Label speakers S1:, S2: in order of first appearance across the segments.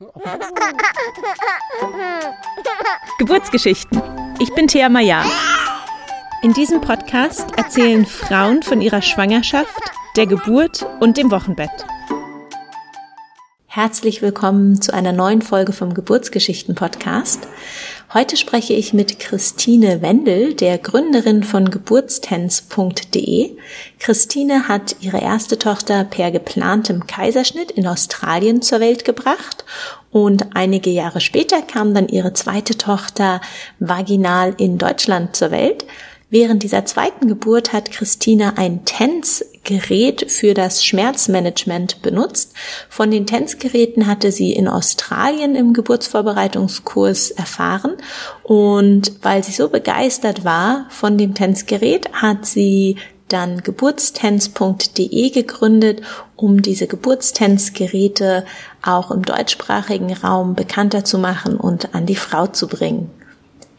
S1: Geburtsgeschichten. Ich bin Thea Maya. In diesem Podcast erzählen Frauen von ihrer Schwangerschaft, der Geburt und dem Wochenbett. Herzlich willkommen zu einer neuen Folge vom Geburtsgeschichten-Podcast. Heute spreche ich mit Christine Wendel, der Gründerin von geburtstens.de. Christine hat ihre erste Tochter per geplantem Kaiserschnitt in Australien zur Welt gebracht und einige Jahre später kam dann ihre zweite Tochter vaginal in Deutschland zur Welt. Während dieser zweiten Geburt hat Christina ein TENS-Gerät für das Schmerzmanagement benutzt. Von den TENS-Geräten hatte sie in Australien im Geburtsvorbereitungskurs erfahren und weil sie so begeistert war von dem TENS-Gerät, hat sie dann geburtstens.de gegründet, um diese Geburtstens-Geräte auch im deutschsprachigen Raum bekannter zu machen und an die Frau zu bringen.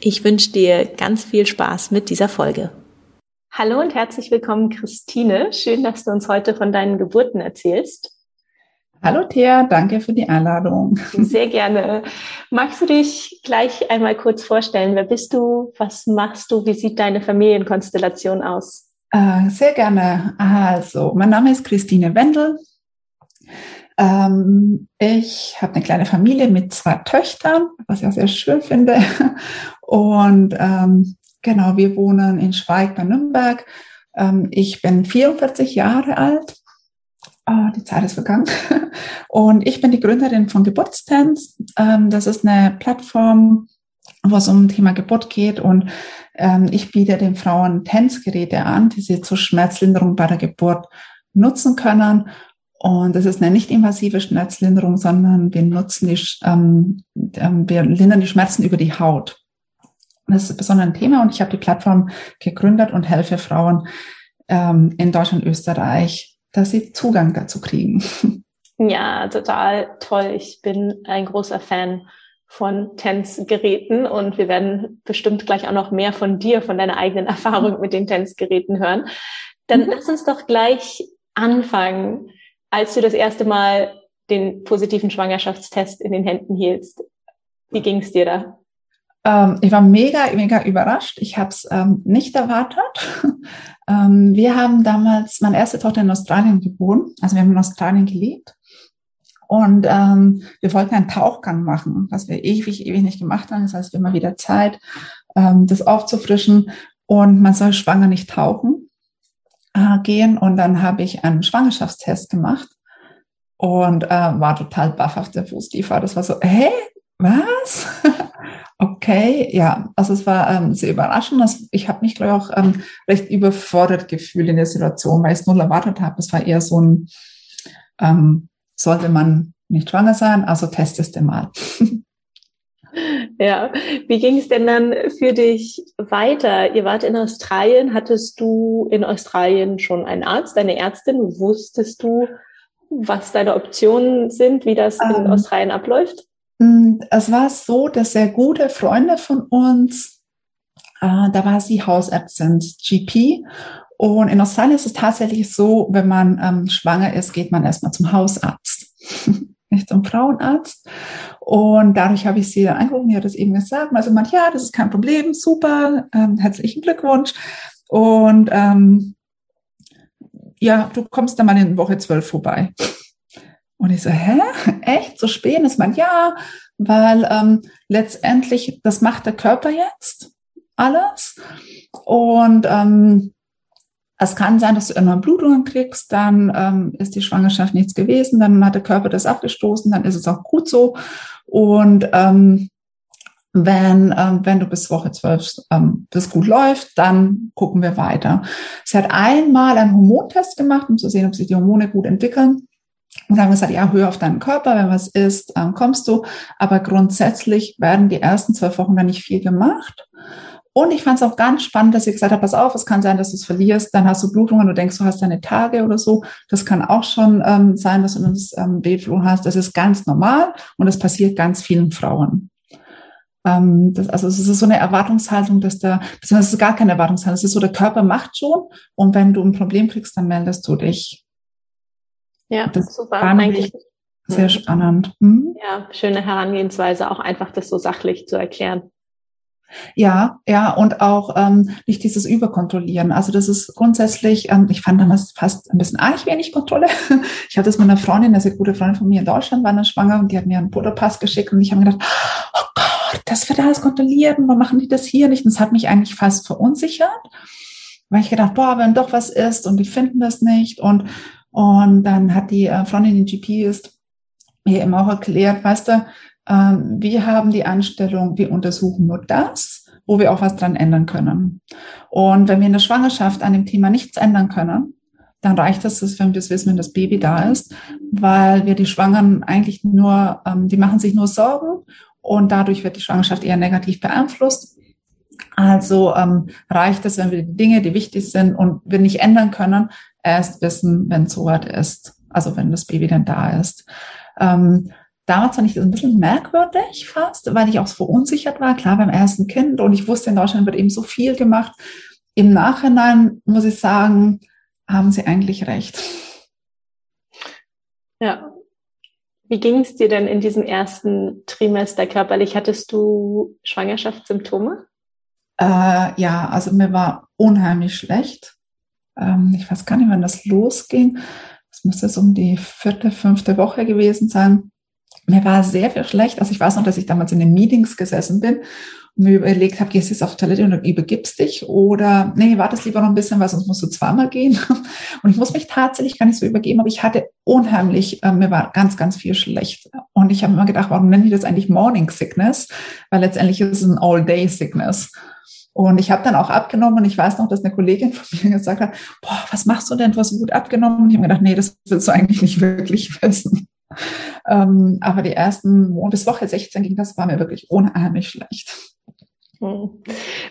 S1: Ich wünsche dir ganz viel Spaß mit dieser Folge. Hallo und herzlich willkommen, Christine. Schön, dass du uns heute von deinen Geburten erzählst.
S2: Hallo Thea, danke für die Einladung.
S1: Sehr gerne. Magst du dich gleich einmal kurz vorstellen? Wer bist du? Was machst du? Wie sieht deine Familienkonstellation aus?
S2: Äh, sehr gerne. Also, mein Name ist Christine Wendel. Ähm, ich habe eine kleine Familie mit zwei Töchtern, was ich auch sehr schön finde. Und ähm, genau, wir wohnen in Schweig bei Nürnberg. Ähm, ich bin 44 Jahre alt. Oh, die Zeit ist vergangen. Und ich bin die Gründerin von Geburtstanz. Ähm, das ist eine Plattform, wo es um Thema Geburt geht. Und ähm, ich biete den Frauen Tänzgeräte an, die sie zur Schmerzlinderung bei der Geburt nutzen können. Und es ist eine nicht invasive Schmerzlinderung, sondern wir nutzen die, ähm, ähm, wir lindern die Schmerzen über die Haut. Das ist besonders ein Thema und ich habe die Plattform gegründet und helfe Frauen ähm, in Deutschland, Österreich, dass sie Zugang dazu kriegen.
S1: Ja, total toll. Ich bin ein großer Fan von Tänzgeräten und wir werden bestimmt gleich auch noch mehr von dir, von deiner eigenen Erfahrung mit den Tänzgeräten hören. Dann mhm. lass uns doch gleich anfangen als du das erste Mal den positiven Schwangerschaftstest in den Händen hieltst. Wie ging es dir da?
S2: Ähm, ich war mega, mega überrascht. Ich habe es ähm, nicht erwartet. ähm, wir haben damals meine erste Tochter in Australien geboren. Also wir haben in Australien gelebt. Und ähm, wir wollten einen Tauchgang machen, was wir ewig, ewig nicht gemacht haben. Das heißt, wir haben mal wieder Zeit, ähm, das aufzufrischen. Und man soll schwanger nicht tauchen gehen und dann habe ich einen Schwangerschaftstest gemacht und äh, war total baff auf der Fußtiefer. Das war so, hä, was? okay, ja, also es war ähm, sehr überraschend. Also ich habe mich, glaube ich, auch ähm, recht überfordert gefühlt in der Situation, weil ich es null erwartet habe. Es war eher so ein, ähm, sollte man nicht schwanger sein, also testest du mal.
S1: Ja, wie ging es denn dann für dich weiter? Ihr wart in Australien. Hattest du in Australien schon einen Arzt, eine Ärztin? Wusstest du, was deine Optionen sind, wie das in ähm, Australien abläuft?
S2: Mm, es war so, dass sehr gute Freunde von uns, äh, da war sie Hausärztin, GP. Und in Australien ist es tatsächlich so, wenn man ähm, schwanger ist, geht man erstmal zum Hausarzt. nicht zum Frauenarzt. Und dadurch habe ich sie dann angerufen, die hat das eben gesagt. Also man, ja, das ist kein Problem, super, ähm, herzlichen Glückwunsch. Und ähm, ja, du kommst dann mal in Woche zwölf vorbei. Und ich so, hä? Echt? So spät? ist man, ja, weil ähm, letztendlich, das macht der Körper jetzt alles. Und ähm, es kann sein, dass du immer Blutungen kriegst, dann ähm, ist die Schwangerschaft nichts gewesen, dann hat der Körper das abgestoßen, dann ist es auch gut so. Und ähm, wenn, ähm, wenn du bis Woche 12 ähm, das gut läuft, dann gucken wir weiter. Sie hat einmal einen Hormontest gemacht, um zu sehen, ob sich die Hormone gut entwickeln. Und dann haben wir gesagt, ja, hör auf deinen Körper, wenn was ist, ähm, kommst du. Aber grundsätzlich werden die ersten zwölf Wochen dann nicht viel gemacht. Und ich fand es auch ganz spannend, dass sie gesagt hat, pass auf, es kann sein, dass du es verlierst, dann hast du Blutungen, du denkst, du hast deine Tage oder so. Das kann auch schon ähm, sein, dass du das ähm, Bildfluch hast. Das ist ganz normal und das passiert ganz vielen Frauen. Ähm, das, also es ist so eine Erwartungshaltung, dass da, beziehungsweise es ist gar keine Erwartungshaltung, es ist so, der Körper macht schon und wenn du ein Problem kriegst, dann meldest du dich.
S1: Ja, das super. Eigentlich
S2: sehr mhm. spannend. Mhm.
S1: Ja, schöne Herangehensweise, auch einfach das so sachlich zu erklären.
S2: Ja, ja, und auch ähm, nicht dieses Überkontrollieren. Also das ist grundsätzlich, ähm, ich fand damals fast ein bisschen arg wenig Kontrolle. Ich hatte das mit einer Freundin, eine sehr gute Freundin von mir in Deutschland, war dann schwanger und die hat mir einen Butterpass geschickt und ich habe gedacht, oh Gott, das wird alles kontrolliert und warum machen die das hier nicht? Und das hat mich eigentlich fast verunsichert, weil ich gedacht, boah, wenn doch was ist und die finden das nicht und und dann hat die äh, Freundin, die GP ist, mir immer auch erklärt, weißt du, ähm, wir haben die Anstellung, wir untersuchen nur das, wo wir auch was dran ändern können. Und wenn wir in der Schwangerschaft an dem Thema nichts ändern können, dann reicht es, wenn wir das wissen, wenn das Baby da ist, weil wir die Schwangeren eigentlich nur, ähm, die machen sich nur Sorgen und dadurch wird die Schwangerschaft eher negativ beeinflusst. Also ähm, reicht es, wenn wir die Dinge, die wichtig sind und wir nicht ändern können, erst wissen, wenn es soweit ist. Also wenn das Baby dann da ist. Ähm, damals fand ich das ein bisschen merkwürdig fast, weil ich auch so verunsichert war, klar beim ersten Kind und ich wusste, in Deutschland wird eben so viel gemacht. Im Nachhinein muss ich sagen, haben sie eigentlich recht.
S1: Ja. Wie ging es dir denn in diesem ersten Trimester körperlich? Hattest du Schwangerschaftssymptome?
S2: Äh, ja, also mir war unheimlich schlecht. Ähm, ich weiß gar nicht, wann das losging. Das müsste so um die vierte, fünfte Woche gewesen sein. Mir war sehr viel schlecht. Also ich weiß noch, dass ich damals in den Meetings gesessen bin und mir überlegt habe, gehst du jetzt auf Toilette und übergibst dich oder nee, wartest lieber noch ein bisschen, weil sonst musst du zweimal gehen. Und ich muss mich tatsächlich gar nicht so übergeben, aber ich hatte unheimlich, äh, mir war ganz, ganz viel schlecht. Und ich habe immer gedacht, warum nennen die das eigentlich Morning Sickness? Weil letztendlich ist es ein All-Day Sickness. Und ich habe dann auch abgenommen und ich weiß noch, dass eine Kollegin von mir gesagt hat, boah, was machst du denn? Du hast gut abgenommen. Und ich habe mir gedacht, nee, das willst du eigentlich nicht wirklich wissen. Ähm, aber die ersten, bis Woche 16 ging das, war mir wirklich unheimlich schlecht.
S1: Hm.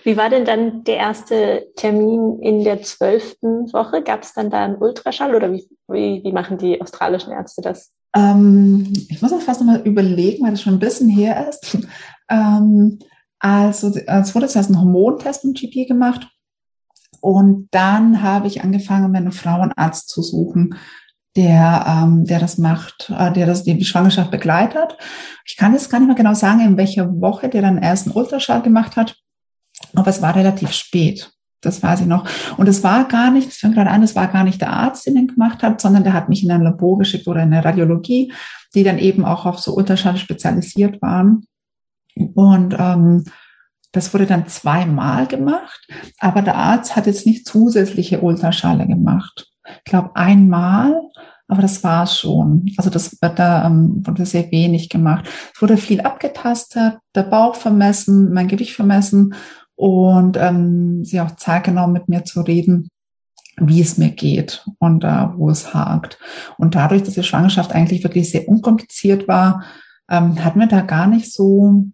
S1: Wie war denn dann der erste Termin in der zwölften Woche? Gab es dann da einen Ultraschall oder wie, wie, wie machen die australischen Ärzte das?
S2: Ähm, ich muss auch fast nochmal überlegen, weil das schon ein bisschen her ist. Ähm, also es wurde zuerst ein Hormontest im GP gemacht und dann habe ich angefangen, mir einen Frauenarzt zu suchen, der, ähm, der das macht, äh, der das die Schwangerschaft begleitet. Ich kann jetzt gar nicht mehr genau sagen, in welcher Woche der dann erst einen Ultraschall gemacht hat, aber es war relativ spät. Das weiß ich noch. Und es war gar nicht, das fängt gerade an, es war gar nicht der Arzt, den den gemacht hat, sondern der hat mich in ein Labor geschickt oder in eine Radiologie, die dann eben auch auf so Ultraschall spezialisiert waren. Und ähm, das wurde dann zweimal gemacht, aber der Arzt hat jetzt nicht zusätzliche Ultraschale gemacht. Ich glaube einmal, aber das war schon. Also das da ähm, wurde sehr wenig gemacht. Es wurde viel abgetastet, der Bauch vermessen, mein Gewicht vermessen und ähm, sie auch Zeit genommen, mit mir zu reden, wie es mir geht und äh, wo es hakt. Und dadurch, dass die Schwangerschaft eigentlich wirklich sehr unkompliziert war, ähm, hatten wir da gar nicht so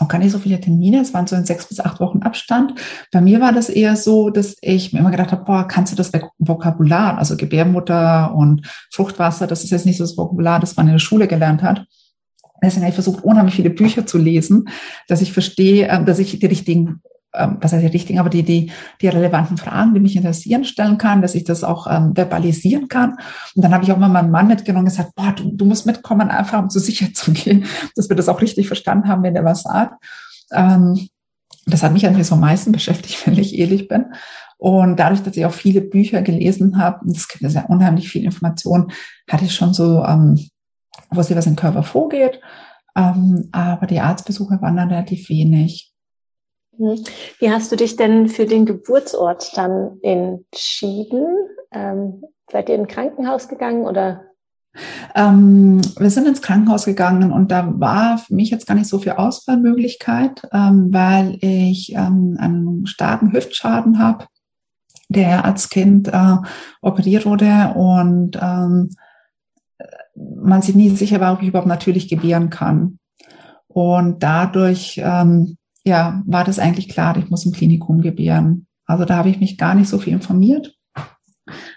S2: auch gar nicht so viele Termine. Es waren so in sechs bis acht Wochen Abstand. Bei mir war das eher so, dass ich mir immer gedacht habe, boah, kannst du das Vokabular, also Gebärmutter und Fruchtwasser, das ist jetzt nicht so das Vokabular, das man in der Schule gelernt hat. Deswegen habe ich versucht, unheimlich viele Bücher zu lesen, dass ich verstehe, äh, dass ich die richtigen ähm, was heißt die richtigen, aber die, die, die relevanten Fragen, die mich interessieren, stellen kann, dass ich das auch ähm, verbalisieren kann. Und dann habe ich auch mal meinen Mann mitgenommen und gesagt, boah, du, du musst mitkommen, einfach um so sicher zu gehen, dass wir das auch richtig verstanden haben, wenn der was sagt. Ähm, das hat mich eigentlich so am meisten beschäftigt, wenn ich ehrlich bin. Und dadurch, dass ich auch viele Bücher gelesen habe, und es gibt ja sehr unheimlich viel Information, hatte ich schon so, ähm, wusste, was im Körper vorgeht. Ähm, aber die Arztbesuche waren dann relativ wenig.
S1: Mhm. Wie hast du dich denn für den Geburtsort dann entschieden? Ähm, seid ihr in ein Krankenhaus gegangen oder?
S2: Ähm, wir sind ins Krankenhaus gegangen und da war für mich jetzt gar nicht so viel Auswahlmöglichkeit, ähm, weil ich ähm, einen starken Hüftschaden habe, der als Kind äh, operiert wurde und ähm, man sich nie sicher war, ob ich überhaupt natürlich gebären kann. Und dadurch ähm, ja, war das eigentlich klar, ich muss im Klinikum gebären. Also da habe ich mich gar nicht so viel informiert.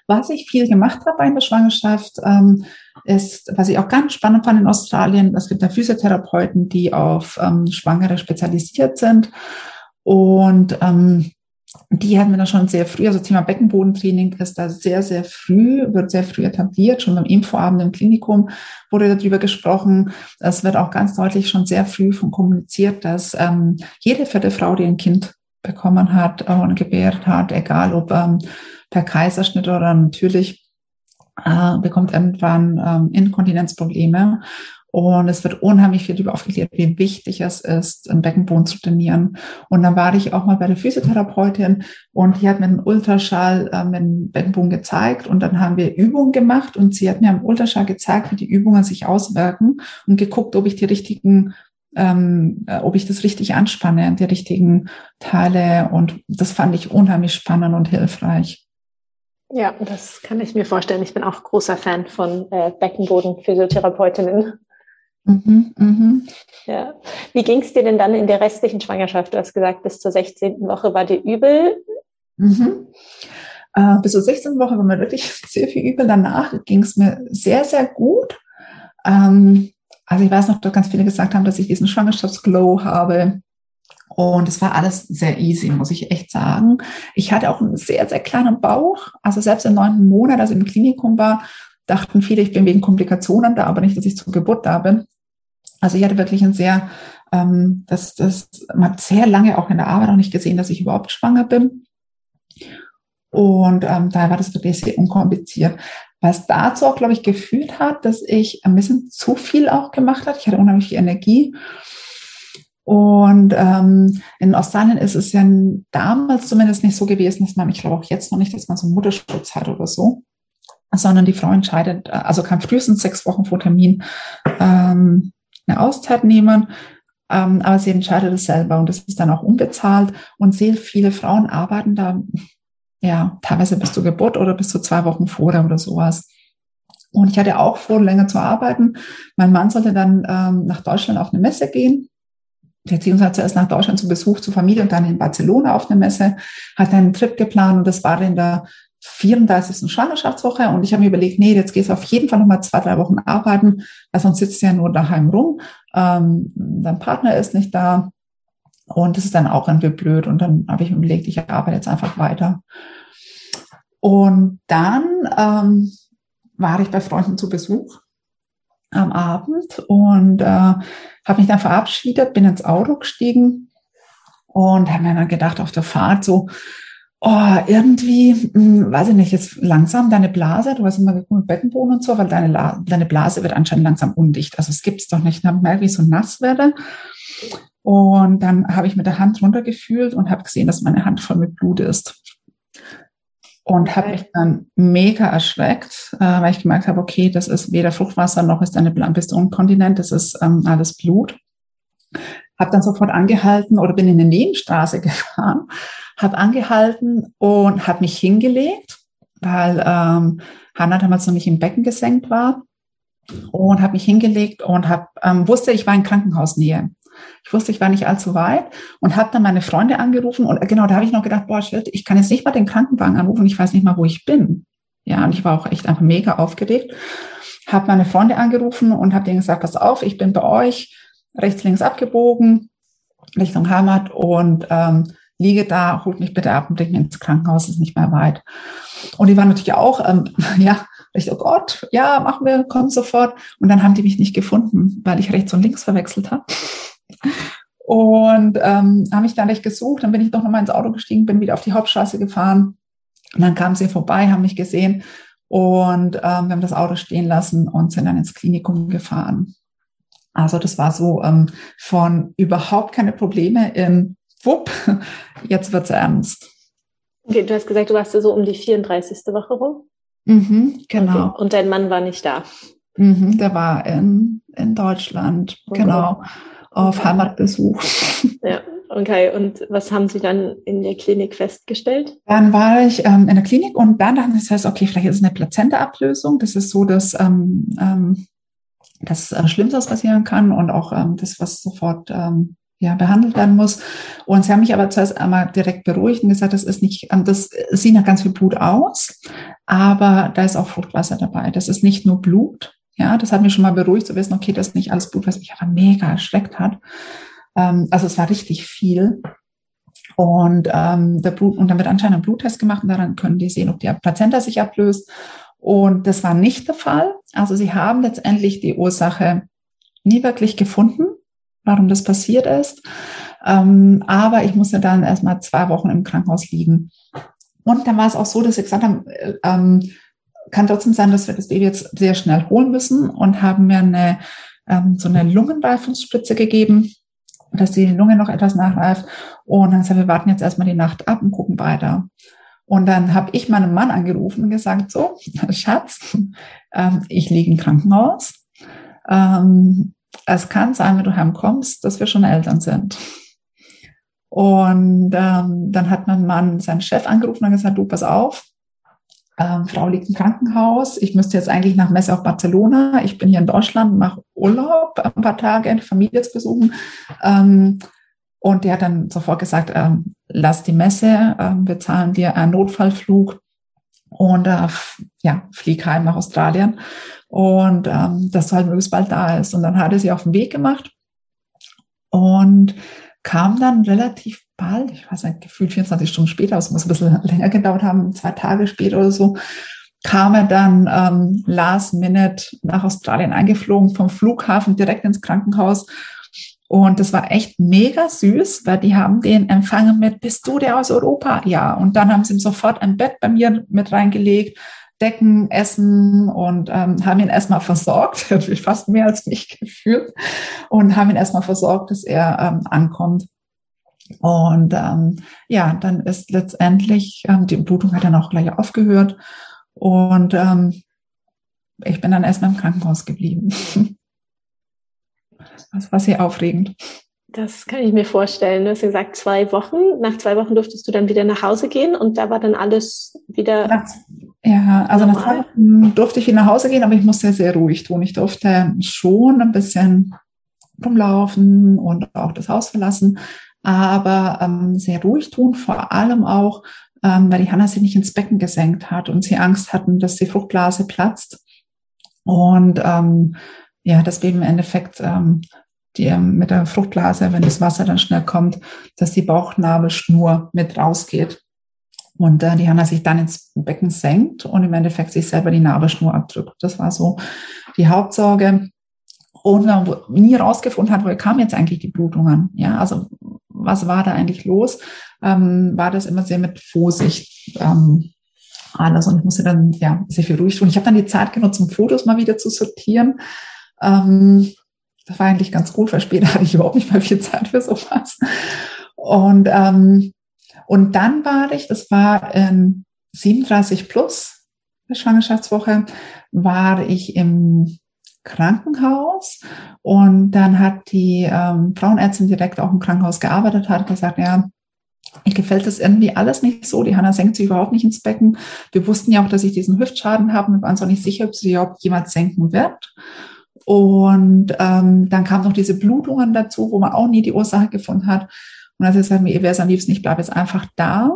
S2: Was ich viel gemacht habe bei der Schwangerschaft, ähm, ist, was ich auch ganz spannend fand in Australien, es gibt da Physiotherapeuten, die auf ähm, Schwangere spezialisiert sind. Und ähm, die hatten wir dann schon sehr früh, also Thema Beckenbodentraining ist da sehr, sehr früh, wird sehr früh etabliert. Schon beim Infoabend im Klinikum wurde darüber gesprochen. Es wird auch ganz deutlich schon sehr früh von kommuniziert, dass ähm, jede vierte Frau, die ein Kind bekommen hat äh, und gebärt hat, egal ob ähm, per Kaiserschnitt oder natürlich, äh, bekommt irgendwann ähm, Inkontinenzprobleme. Und es wird unheimlich viel darüber aufgeklärt, wie wichtig es ist, im Beckenboden zu trainieren. Und dann war ich auch mal bei der Physiotherapeutin und die hat mir einen Ultraschall äh, mit dem Beckenboden gezeigt und dann haben wir Übungen gemacht und sie hat mir am Ultraschall gezeigt, wie die Übungen sich auswirken und geguckt, ob ich die richtigen ähm, äh, ob ich das richtig anspanne, die richtigen Teile. Und das fand ich unheimlich spannend und hilfreich.
S1: Ja, das kann ich mir vorstellen. Ich bin auch großer Fan von äh, Beckenboden-Physiotherapeutinnen. Mhm, mh. Ja. Wie ging es dir denn dann in der restlichen Schwangerschaft? Du hast gesagt, bis zur 16. Woche war dir übel.
S2: Mhm. Äh, bis zur 16. Woche war mir wirklich sehr viel übel. Danach ging es mir sehr, sehr gut. Ähm, also ich weiß noch, dass ganz viele gesagt haben, dass ich diesen Schwangerschaftsglow habe. Und es war alles sehr easy, muss ich echt sagen. Ich hatte auch einen sehr, sehr kleinen Bauch. Also selbst im neunten Monat, als ich im Klinikum war, dachten viele, ich bin wegen Komplikationen da, aber nicht, dass ich zur Geburt da bin. Also ich hatte wirklich ein sehr, ähm, das, das, man hat sehr lange auch in der Arbeit auch nicht gesehen, dass ich überhaupt schwanger bin. Und ähm, daher war das wirklich sehr unkompliziert. Was dazu auch, glaube ich, geführt hat, dass ich ein bisschen zu viel auch gemacht habe. Ich hatte unheimlich viel Energie. Und ähm, in Australien ist es ja damals zumindest nicht so gewesen, dass man, ich glaube auch jetzt noch nicht, dass man so einen Mutterschutz hat oder so sondern die Frau entscheidet, äh, also kann frühestens sechs Wochen vor Termin ähm, eine Auszeit nehmen, ähm, aber sie entscheidet es selber und das ist dann auch unbezahlt und sehr viele Frauen arbeiten da ja teilweise bis zur Geburt oder bis zu zwei Wochen vorher oder sowas. Und ich hatte auch vor, länger zu arbeiten. Mein Mann sollte dann ähm, nach Deutschland auf eine Messe gehen beziehungsweise zuerst nach Deutschland zu Besuch zur Familie und dann in Barcelona auf eine Messe, hat einen Trip geplant und das war in der 34. Schwangerschaftswoche und ich habe mir überlegt, nee, jetzt gehst du auf jeden Fall nochmal zwei, drei Wochen arbeiten, weil sonst sitzt du ja nur daheim rum. Ähm, dein Partner ist nicht da und das ist dann auch irgendwie blöd und dann habe ich mir überlegt, ich arbeite jetzt einfach weiter. Und dann ähm, war ich bei Freunden zu Besuch am Abend und äh, habe mich dann verabschiedet, bin ins Auto gestiegen und habe mir dann gedacht auf der Fahrt so, oh, irgendwie, mh, hm, weiß ich nicht, jetzt langsam deine Blase, du hast immer geguckt mit Beckenboden und so, weil deine, La deine Blase wird anscheinend langsam undicht. Also es gibt's doch nicht. Dann merke ich so nass werde. Und dann habe ich mit der Hand runtergefühlt und habe gesehen, dass meine Hand voll mit Blut ist. Und habe mich dann mega erschreckt, äh, weil ich gemerkt habe, okay, das ist weder Fruchtwasser noch ist deine bist du unkontinent, das ist ähm, alles Blut. Habe dann sofort angehalten oder bin in eine Nebenstraße gefahren habe angehalten und habe mich hingelegt, weil ähm, Hannah damals noch nicht im Becken gesenkt war und habe mich hingelegt und hab, ähm, wusste, ich war in Krankenhausnähe. Ich wusste, ich war nicht allzu weit und habe dann meine Freunde angerufen und äh, genau, da habe ich noch gedacht, boah, shit, ich kann jetzt nicht mal den Krankenwagen anrufen, ich weiß nicht mal, wo ich bin. Ja, und ich war auch echt einfach mega aufgeregt. Habe meine Freunde angerufen und habe denen gesagt, pass auf, ich bin bei euch rechts, links abgebogen Richtung Heimat und ähm, liege da, holt mich bitte ab und bringt mich ins Krankenhaus, ist nicht mehr weit. Und die waren natürlich auch, ähm, ja, ich, oh Gott, ja, machen wir, komm sofort. Und dann haben die mich nicht gefunden, weil ich rechts und links verwechselt habe. Und ähm, haben mich dann nicht gesucht. Dann bin ich doch nochmal ins Auto gestiegen, bin wieder auf die Hauptstraße gefahren. Und dann kamen sie vorbei, haben mich gesehen und ähm, wir haben das Auto stehen lassen und sind dann ins Klinikum gefahren. Also das war so ähm, von überhaupt keine Probleme in wupp, jetzt wird's ernst.
S1: Okay, du hast gesagt, du warst so um die 34. Woche rum?
S2: Mhm, genau. Okay.
S1: Und dein Mann war nicht da?
S2: Mhm, der war in, in Deutschland, okay. genau, auf okay. Heimatbesuch.
S1: Ja, okay. Und was haben Sie dann in der Klinik festgestellt?
S2: Dann war ich ähm, in der Klinik und dann dachten sie, das okay, vielleicht ist es eine Plazenta-Ablösung. Das ist so, dass ähm, ähm, das äh, Schlimmste, was passieren kann und auch ähm, das, was sofort ähm, ja, behandelt werden muss. Und sie haben mich aber zuerst einmal direkt beruhigt und gesagt, das ist nicht, ähm, das sieht nach ganz viel Blut aus, aber da ist auch Fruchtwasser dabei. Das ist nicht nur Blut. Ja, das hat mich schon mal beruhigt zu wissen, okay, das ist nicht alles Blut, was mich aber mega erschreckt hat. Ähm, also es war richtig viel. Und, ähm, der Blut, und dann wird anscheinend ein Bluttest gemacht und daran können die sehen, ob die Plazenta sich ablöst. Und das war nicht der Fall. Also sie haben letztendlich die Ursache nie wirklich gefunden, warum das passiert ist. Ähm, aber ich musste dann erstmal zwei Wochen im Krankenhaus liegen. Und dann war es auch so, dass sie gesagt haben, äh, ähm, kann trotzdem sein, dass wir das Baby jetzt sehr schnell holen müssen und haben mir eine, ähm, so eine Lungenreifungsspritze gegeben, dass die Lunge noch etwas nachreift. Und dann sagen wir, warten jetzt erstmal die Nacht ab und gucken weiter. Und dann habe ich meinen Mann angerufen und gesagt, so, Schatz, ähm, ich liege im Krankenhaus. Ähm, es kann sein, wenn du heimkommst, dass wir schon Eltern sind. Und ähm, dann hat mein Mann seinen Chef angerufen und gesagt, du, pass auf, ähm, Frau liegt im Krankenhaus. Ich müsste jetzt eigentlich nach Messe auf Barcelona. Ich bin hier in Deutschland, mache Urlaub, ein paar Tage, Familie zu besuchen. Ähm, und der hat dann sofort gesagt, ähm, lass die Messe, ähm, wir zahlen dir einen Notfallflug und äh, ja, flieg heim nach Australien und ähm, dass du halt möglichst bald da ist. Und dann hat er sie auf den Weg gemacht und kam dann relativ bald, ich weiß nicht, gefühlt 24 Stunden später, es muss ein bisschen länger gedauert haben, zwei Tage später oder so, kam er dann ähm, last minute nach Australien eingeflogen, vom Flughafen direkt ins Krankenhaus. Und das war echt mega süß, weil die haben den empfangen mit, bist du der aus Europa? Ja. Und dann haben sie ihm sofort ein Bett bei mir mit reingelegt, Decken, Essen und ähm, haben ihn erstmal versorgt, fast mehr als mich gefühlt, und haben ihn erstmal versorgt, dass er ähm, ankommt. Und ähm, ja, dann ist letztendlich, ähm, die Blutung hat dann auch gleich aufgehört. Und ähm, ich bin dann erstmal im Krankenhaus geblieben. Das war sehr aufregend.
S1: Das kann ich mir vorstellen. Du hast gesagt, zwei Wochen. Nach zwei Wochen durftest du dann wieder nach Hause gehen und da war dann alles wieder.
S2: Nach, ja, also normal. nach zwei Wochen durfte ich wieder nach Hause gehen, aber ich musste sehr ruhig tun. Ich durfte schon ein bisschen rumlaufen und auch das Haus verlassen, aber ähm, sehr ruhig tun, vor allem auch, ähm, weil die Hanna sich nicht ins Becken gesenkt hat und sie Angst hatten, dass die Fruchtblase platzt. Und ähm, ja, das Baby im Endeffekt ähm, die, ähm, mit der Fruchtblase, wenn das Wasser dann schnell kommt, dass die Bauchnabelschnur mit rausgeht. Und äh, die Hanna sich dann ins Becken senkt und im Endeffekt sich selber die Nabelschnur abdrückt. Das war so die Hauptsorge. Und man nie rausgefunden hat, woher kam jetzt eigentlich die Blutungen. Ja, also was war da eigentlich los? Ähm, war das immer sehr mit Vorsicht ähm, alles. Und ich musste dann ja sehr viel ruhig tun. Ich habe dann die Zeit genutzt, um Fotos mal wieder zu sortieren. Ähm, das war eigentlich ganz gut, weil später hatte ich überhaupt nicht mehr viel Zeit für sowas. Und, ähm, und dann war ich, das war in 37 plus, der Schwangerschaftswoche, war ich im Krankenhaus und dann hat die ähm, Frauenärztin direkt auch im Krankenhaus gearbeitet, hat gesagt, ja, mir gefällt das irgendwie alles nicht so. Die Hanna senkt sich überhaupt nicht ins Becken. Wir wussten ja auch, dass ich diesen Hüftschaden habe. Wir waren auch nicht sicher, ob sie überhaupt jemand senken wird. Und ähm, dann kamen noch diese Blutungen dazu, wo man auch nie die Ursache gefunden hat. Und hat sie gesagt, mir wäre es am liebsten, ich bleibe jetzt einfach da,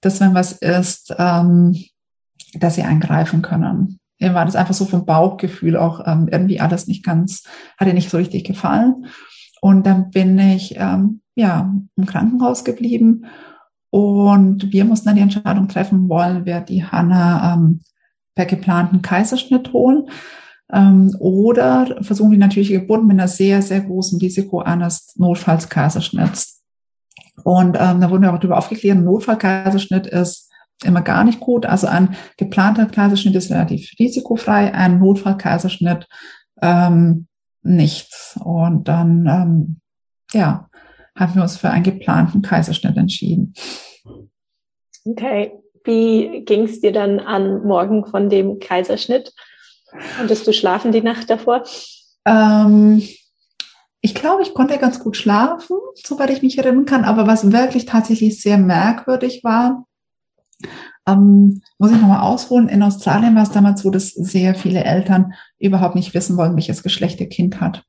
S2: dass wenn was ist, ähm, dass sie eingreifen können mir war das einfach so vom Bauchgefühl auch ähm, irgendwie alles nicht ganz, hatte nicht so richtig gefallen. Und dann bin ich ähm, ja im Krankenhaus geblieben und wir mussten dann die Entscheidung treffen, wollen wir die Hanna ähm, per geplanten Kaiserschnitt holen ähm, oder versuchen die natürliche Geburt mit einer sehr, sehr großen Risiko eines Notfallskaiserschnitts. Und ähm, da wurden wir auch darüber aufgeklärt, ein Notfallkaiserschnitt ist immer gar nicht gut. Also ein geplanter Kaiserschnitt ist relativ risikofrei, ein Notfallkaiserschnitt ähm, nichts. Und dann, ähm, ja, haben wir uns für einen geplanten Kaiserschnitt entschieden.
S1: Okay. Wie ging es dir dann an morgen von dem Kaiserschnitt? Konntest du schlafen die Nacht davor?
S2: Ähm, ich glaube, ich konnte ganz gut schlafen, soweit ich mich erinnern kann. Aber was wirklich tatsächlich sehr merkwürdig war, ähm, muss ich nochmal ausholen. In Australien war es damals so, dass sehr viele Eltern überhaupt nicht wissen wollen, welches Geschlecht ihr Kind hat.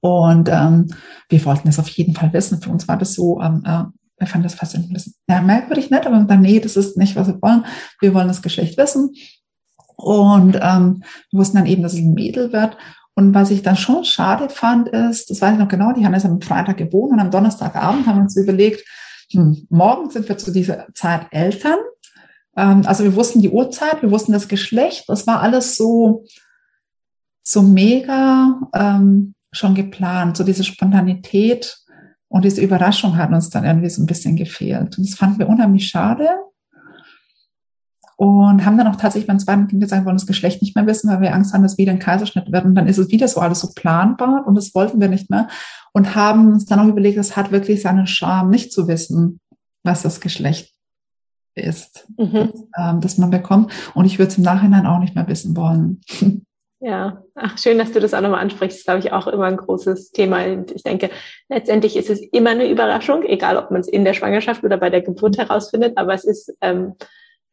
S2: Und ähm, wir wollten es auf jeden Fall wissen. Für uns war das so, ähm, äh, wir fanden das fast ein bisschen ja, merkwürdig nett, aber dann, nee, das ist nicht, was wir wollen. Wir wollen das Geschlecht wissen. Und ähm, wir wussten dann eben, dass es ein Mädel wird. Und was ich dann schon schade fand, ist, das weiß ich noch genau, die haben es am Freitag geboren und am Donnerstagabend haben wir uns überlegt, hm, morgen sind wir zu dieser Zeit Eltern. Ähm, also wir wussten die Uhrzeit, wir wussten das Geschlecht. Das war alles so, so mega ähm, schon geplant. So diese Spontanität und diese Überraschung hat uns dann irgendwie so ein bisschen gefehlt. Und das fanden wir unheimlich schade. Und haben dann auch tatsächlich beim zweiten Kind gesagt, wir wollen das Geschlecht nicht mehr wissen, weil wir Angst haben, dass wieder ein Kaiserschnitt wird. Und dann ist es wieder so alles so planbar und das wollten wir nicht mehr. Und haben uns dann auch überlegt, es hat wirklich seinen Charme, nicht zu wissen, was das Geschlecht ist, mhm. das, ähm, das man bekommt. Und ich würde es im Nachhinein auch nicht mehr wissen wollen.
S1: Ja, ach, schön, dass du das auch nochmal ansprichst. Das ist, glaube ich, auch immer ein großes Thema. Und ich denke, letztendlich ist es immer eine Überraschung, egal ob man es in der Schwangerschaft oder bei der Geburt herausfindet. Aber es ist, ähm,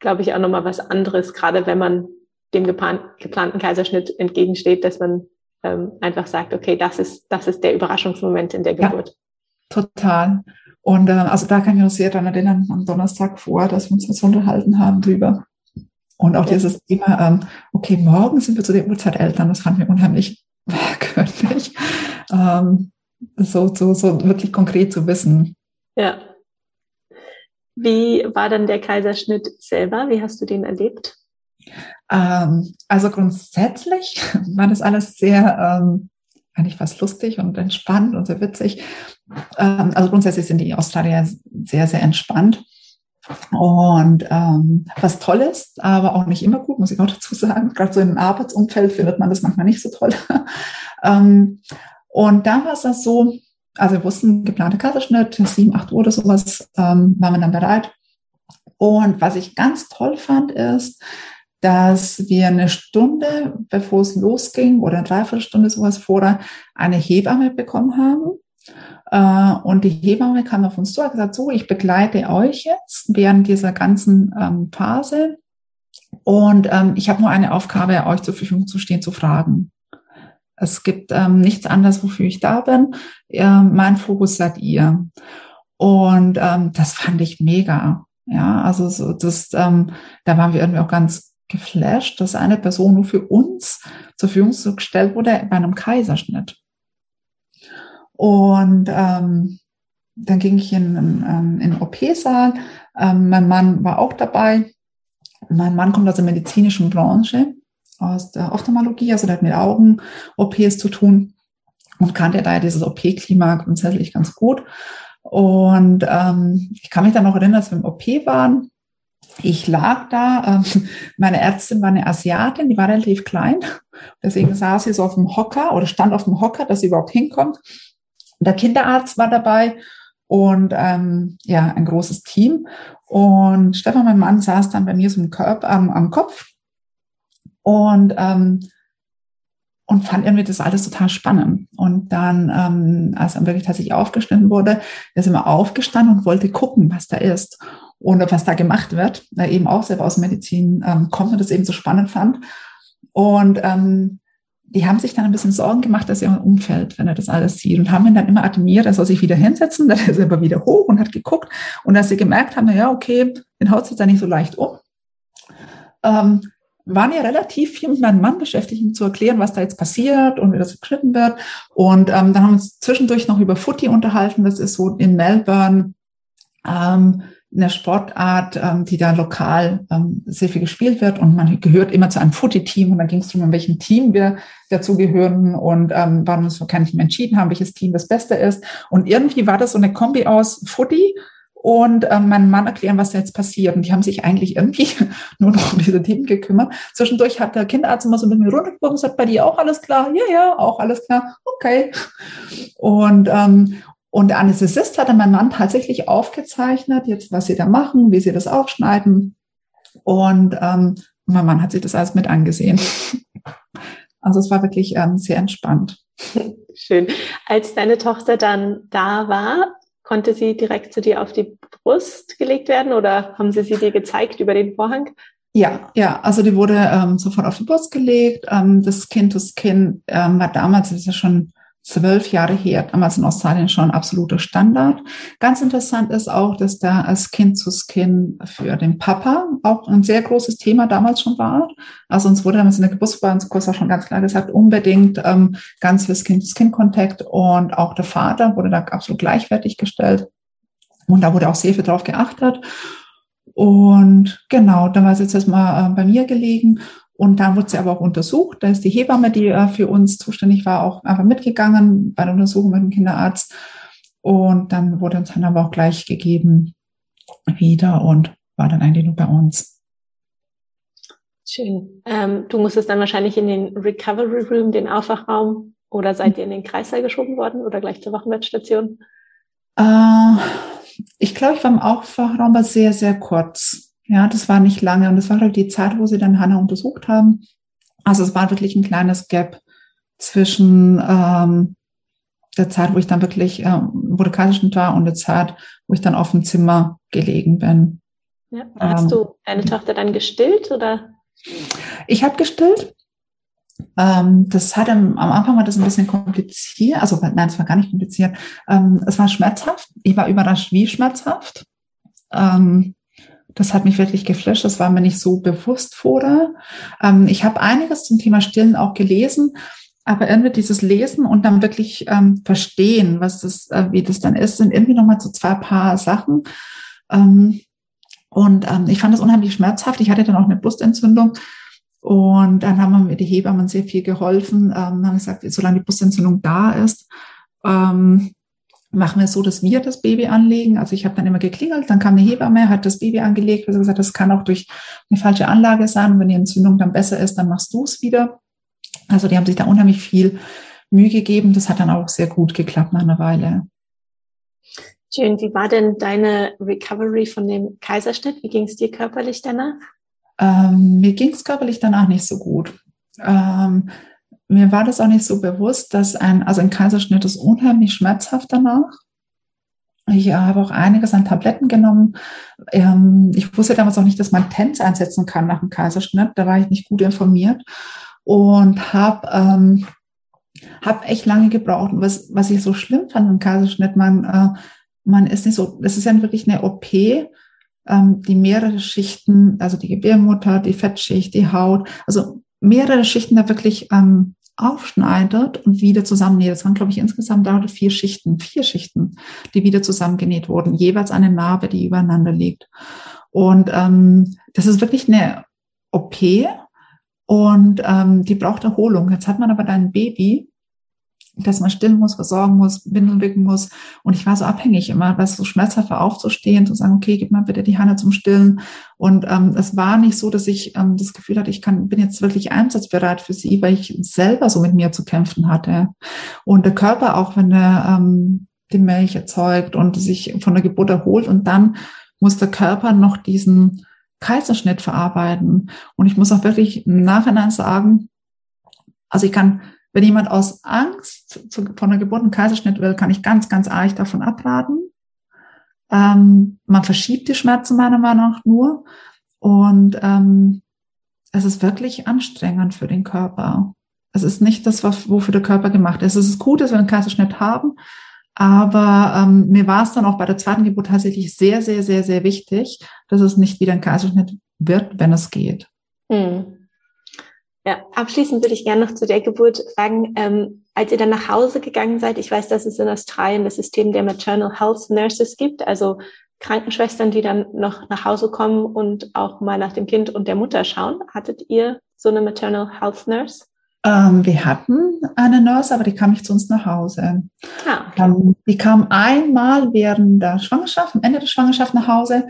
S1: glaube ich, auch nochmal was anderes, gerade wenn man dem geplanten Kaiserschnitt entgegensteht, dass man ähm, einfach sagt, okay, das ist, das ist der Überraschungsmoment in der Geburt.
S2: Ja, total. Und äh, also da kann ich mich sehr daran erinnern, am Donnerstag vor, dass wir uns das unterhalten haben drüber. Und auch dieses Thema, ähm, okay, morgen sind wir zu der Uhrzeit Eltern, das fanden wir unheimlich merkwürdig. Ähm, so, so, so wirklich konkret zu wissen.
S1: Ja. Wie war dann der Kaiserschnitt selber? Wie hast du den erlebt?
S2: Ähm, also grundsätzlich war das alles sehr, ähm, eigentlich fast lustig und entspannt und sehr witzig. Ähm, also grundsätzlich sind die Australier sehr, sehr entspannt. Und ähm, was toll ist, aber auch nicht immer gut, muss ich auch dazu sagen. Gerade so im Arbeitsumfeld findet man das manchmal nicht so toll. ähm, und da war es das so, also wir wussten, geplante Kaiserschnitt, sieben, acht Uhr oder sowas, ähm, waren wir dann bereit. Und was ich ganz toll fand, ist, dass wir eine Stunde, bevor es losging, oder eine Dreiviertelstunde sowas vorher, eine Hebamme bekommen haben äh, und die Hebamme kam auf uns zu und gesagt, so, ich begleite euch jetzt während dieser ganzen ähm, Phase. Und ähm, ich habe nur eine Aufgabe, euch zur Verfügung zu stehen, zu fragen. Es gibt ähm, nichts anderes, wofür ich da bin. Äh, mein Fokus seid ihr. Und ähm, das fand ich mega. Ja, also so, das, ähm, da waren wir irgendwie auch ganz geflasht, dass eine Person nur für uns zur Verfügung gestellt wurde bei einem Kaiserschnitt. Und ähm, dann ging ich in, in, in den OP-Saal. Ähm, mein Mann war auch dabei. Mein Mann kommt aus der medizinischen Branche, aus der Ophthalmologie, also der hat mit Augen-OPs zu tun und kannte daher dieses OP-Klima grundsätzlich ganz gut. Und ähm, ich kann mich dann noch erinnern, dass wir im OP waren. Ich lag da, ähm, meine Ärztin war eine Asiatin, die war relativ klein. Deswegen saß sie so auf dem Hocker oder stand auf dem Hocker, dass sie überhaupt hinkommt. Der Kinderarzt war dabei und ähm, ja, ein großes Team. Und Stefan, mein Mann, saß dann bei mir so im Körper, am, am Kopf und, ähm, und fand irgendwie das alles total spannend. Und dann, ähm, als er wirklich tatsächlich aufgeschnitten wurde, ist immer aufgestanden und wollte gucken, was da ist und was da gemacht wird. Er eben auch selber aus Medizin ähm, kommt und das eben so spannend fand. Und ähm, die haben sich dann ein bisschen Sorgen gemacht, dass er umfällt, wenn er das alles sieht und haben ihn dann immer admiriert, er soll sich wieder hinsetzen, dann ist er aber wieder hoch und hat geguckt und als sie gemerkt haben, ja, okay, den haut sich da nicht so leicht um, ähm, waren ja relativ viel mit meinem Mann beschäftigt, ihm zu erklären, was da jetzt passiert und wie das geschnitten wird. Und ähm, dann haben wir uns zwischendurch noch über Footy unterhalten. Das ist so in Melbourne ähm, eine Sportart, ähm, die da lokal ähm, sehr viel gespielt wird und man gehört immer zu einem Footy-Team und dann ging es darum, in welchem Team wir dazugehören und ähm, warum uns so kann ich entschieden haben, welches Team das Beste ist. Und irgendwie war das so eine Kombi aus Footy und ähm, meinem Mann erklären, was da jetzt passiert. Und die haben sich eigentlich irgendwie nur noch um diese Themen gekümmert. Zwischendurch hat der Kinderarzt immer so ein bisschen runtergeguckt und sagt, bei dir auch alles klar? Ja, ja, auch alles klar. Okay. Und, ähm, und der Anästhesist hat dann mein Mann tatsächlich aufgezeichnet, jetzt was sie da machen, wie sie das aufschneiden. Und ähm, mein Mann hat sich das alles mit angesehen. Also es war wirklich ähm, sehr entspannt.
S1: Schön. Als deine Tochter dann da war, konnte sie direkt zu dir auf die Brust gelegt werden oder haben sie sie dir gezeigt über den Vorhang?
S2: Ja, ja, also die wurde ähm, sofort auf die Brust gelegt. Ähm, das Kind to Skin ähm, war damals, das ist ja schon zwölf Jahre her, damals in Australien schon absoluter Standard. Ganz interessant ist auch, dass da als Kind zu Skin für den Papa auch ein sehr großes Thema damals schon war. Also uns wurde damals in der Geburtsvorbereitungskurs auch schon ganz klar gesagt, unbedingt ähm, ganz für Skin-to-Skin-Kontakt und auch der Vater wurde da absolut gleichwertig gestellt. Und da wurde auch sehr viel drauf geachtet. Und genau, dann war sie jetzt erstmal äh, bei mir gelegen. Und dann wurde sie aber auch untersucht. Da ist die Hebamme, die äh, für uns zuständig war, auch einfach mitgegangen bei der Untersuchung mit dem Kinderarzt. Und dann wurde uns dann aber auch gleich gegeben wieder und war dann eigentlich nur bei uns.
S1: Schön. Ähm, du musstest dann wahrscheinlich in den Recovery Room, den Aufwachraum, oder seid ihr in den Kreißsaal geschoben worden oder gleich zur Wochenbettstation?
S2: Äh, ich glaube, ich war im Aufwachraum, aber sehr, sehr kurz. Ja, das war nicht lange. Und das war halt die Zeit, wo sie dann Hannah untersucht haben. Also es war wirklich ein kleines Gap zwischen ähm, der Zeit, wo ich dann wirklich, äh, wo der Kaiserschnitt war und der Zeit, wo ich dann auf dem Zimmer gelegen bin.
S1: Ja, hast ähm, du deine Tochter dann gestillt oder?
S2: Ich habe gestillt. Ähm, das hat am, am, Anfang war das ein bisschen kompliziert, also nein, es war gar nicht kompliziert. Ähm, es war schmerzhaft. Ich war überrascht, wie schmerzhaft. Ähm, das hat mich wirklich geflasht. Das war mir nicht so bewusst vorher. Ähm, ich habe einiges zum Thema Stillen auch gelesen, aber irgendwie dieses Lesen und dann wirklich ähm, verstehen, was das, äh, wie das dann ist, sind irgendwie nochmal so zwei paar Sachen. Ähm, und ähm, ich fand das unheimlich schmerzhaft. Ich hatte dann auch eine Brustentzündung. Und dann haben mir die Hebammen sehr viel geholfen, ähm, haben gesagt, solange die Brustentzündung da ist, ähm, machen wir es so, dass wir das Baby anlegen. Also ich habe dann immer geklingelt, dann kam eine Hebamme, hat das Baby angelegt, also gesagt, das kann auch durch eine falsche Anlage sein. Und wenn die Entzündung dann besser ist, dann machst du es wieder. Also die haben sich da unheimlich viel Mühe gegeben. Das hat dann auch sehr gut geklappt nach einer Weile.
S1: Schön. Wie war denn deine Recovery von dem Kaiserschnitt? Wie ging es dir körperlich danach?
S2: Ähm, mir ging es körperlich danach nicht so gut. Ähm, mir war das auch nicht so bewusst, dass ein, also ein Kaiserschnitt ist unheimlich schmerzhaft danach. Ich habe auch einiges an Tabletten genommen. Ähm, ich wusste damals auch nicht, dass man TENS einsetzen kann nach dem Kaiserschnitt. Da war ich nicht gut informiert und habe ähm, hab echt lange gebraucht. Und was, was ich so schlimm fand im Kaiserschnitt, man, äh, man ist nicht so, das ist ja wirklich eine OP, ähm, die mehrere Schichten, also die Gebärmutter, die Fettschicht, die Haut, also mehrere Schichten da wirklich ähm, aufschneidet und wieder zusammennäht. Das waren, glaube ich, insgesamt dauerte vier Schichten, vier Schichten, die wieder zusammengenäht wurden, jeweils eine Narbe, die übereinander liegt. Und ähm, das ist wirklich eine OP und ähm, die braucht Erholung. Jetzt hat man aber dein Baby dass man stillen muss, versorgen muss, Windeln wickeln muss. Und ich war so abhängig immer, weil es so schmerzhaft war, aufzustehen, zu sagen, okay, gib mal bitte die Hanne zum Stillen. Und ähm, es war nicht so, dass ich ähm, das Gefühl hatte, ich kann, bin jetzt wirklich einsatzbereit für sie, weil ich selber so mit mir zu kämpfen hatte. Und der Körper, auch wenn er ähm, die Milch erzeugt und sich von der Geburt erholt und dann muss der Körper noch diesen Kaiserschnitt verarbeiten. Und ich muss auch wirklich im Nachhinein sagen, also ich kann wenn jemand aus Angst zu, von der Geburt einen Kaiserschnitt will, kann ich ganz, ganz arg davon abraten. Ähm, man verschiebt die Schmerzen meiner Meinung nach nur. Und ähm, es ist wirklich anstrengend für den Körper. Es ist nicht das, wofür der Körper gemacht ist. Es ist gut, dass wir einen Kaiserschnitt haben, aber ähm, mir war es dann auch bei der zweiten Geburt tatsächlich sehr, sehr, sehr, sehr wichtig, dass es nicht wieder ein Kaiserschnitt wird, wenn es geht. Hm.
S1: Ja, abschließend würde ich gerne noch zu der Geburt fragen, ähm, als ihr dann nach Hause gegangen seid, ich weiß, dass es in Australien das System der Maternal Health Nurses gibt, also Krankenschwestern, die dann noch nach Hause kommen und auch mal nach dem Kind und der Mutter schauen. Hattet ihr so eine Maternal Health Nurse?
S2: Ähm, wir hatten eine Nurse, aber die kam nicht zu uns nach Hause. Ah, okay. ähm, die kam einmal während der Schwangerschaft, am Ende der Schwangerschaft nach Hause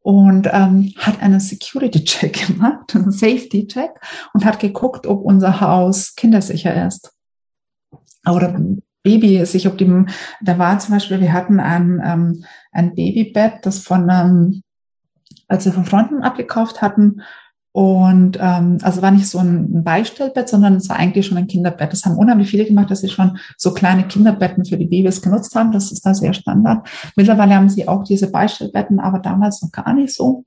S2: und ähm, hat einen Security-Check gemacht, einen Safety-Check und hat geguckt, ob unser Haus kindersicher ist. Oder Baby sich, ob die, da war zum Beispiel, wir hatten ein, ähm, ein Babybett, das von, ähm, als wir von Freunden abgekauft hatten, und ähm, also war nicht so ein Beistellbett, sondern es war eigentlich schon ein Kinderbett. Das haben unheimlich viele gemacht, dass sie schon so kleine Kinderbetten für die Babys genutzt haben. Das ist da sehr Standard. Mittlerweile haben sie auch diese Beistellbetten, aber damals noch gar nicht so.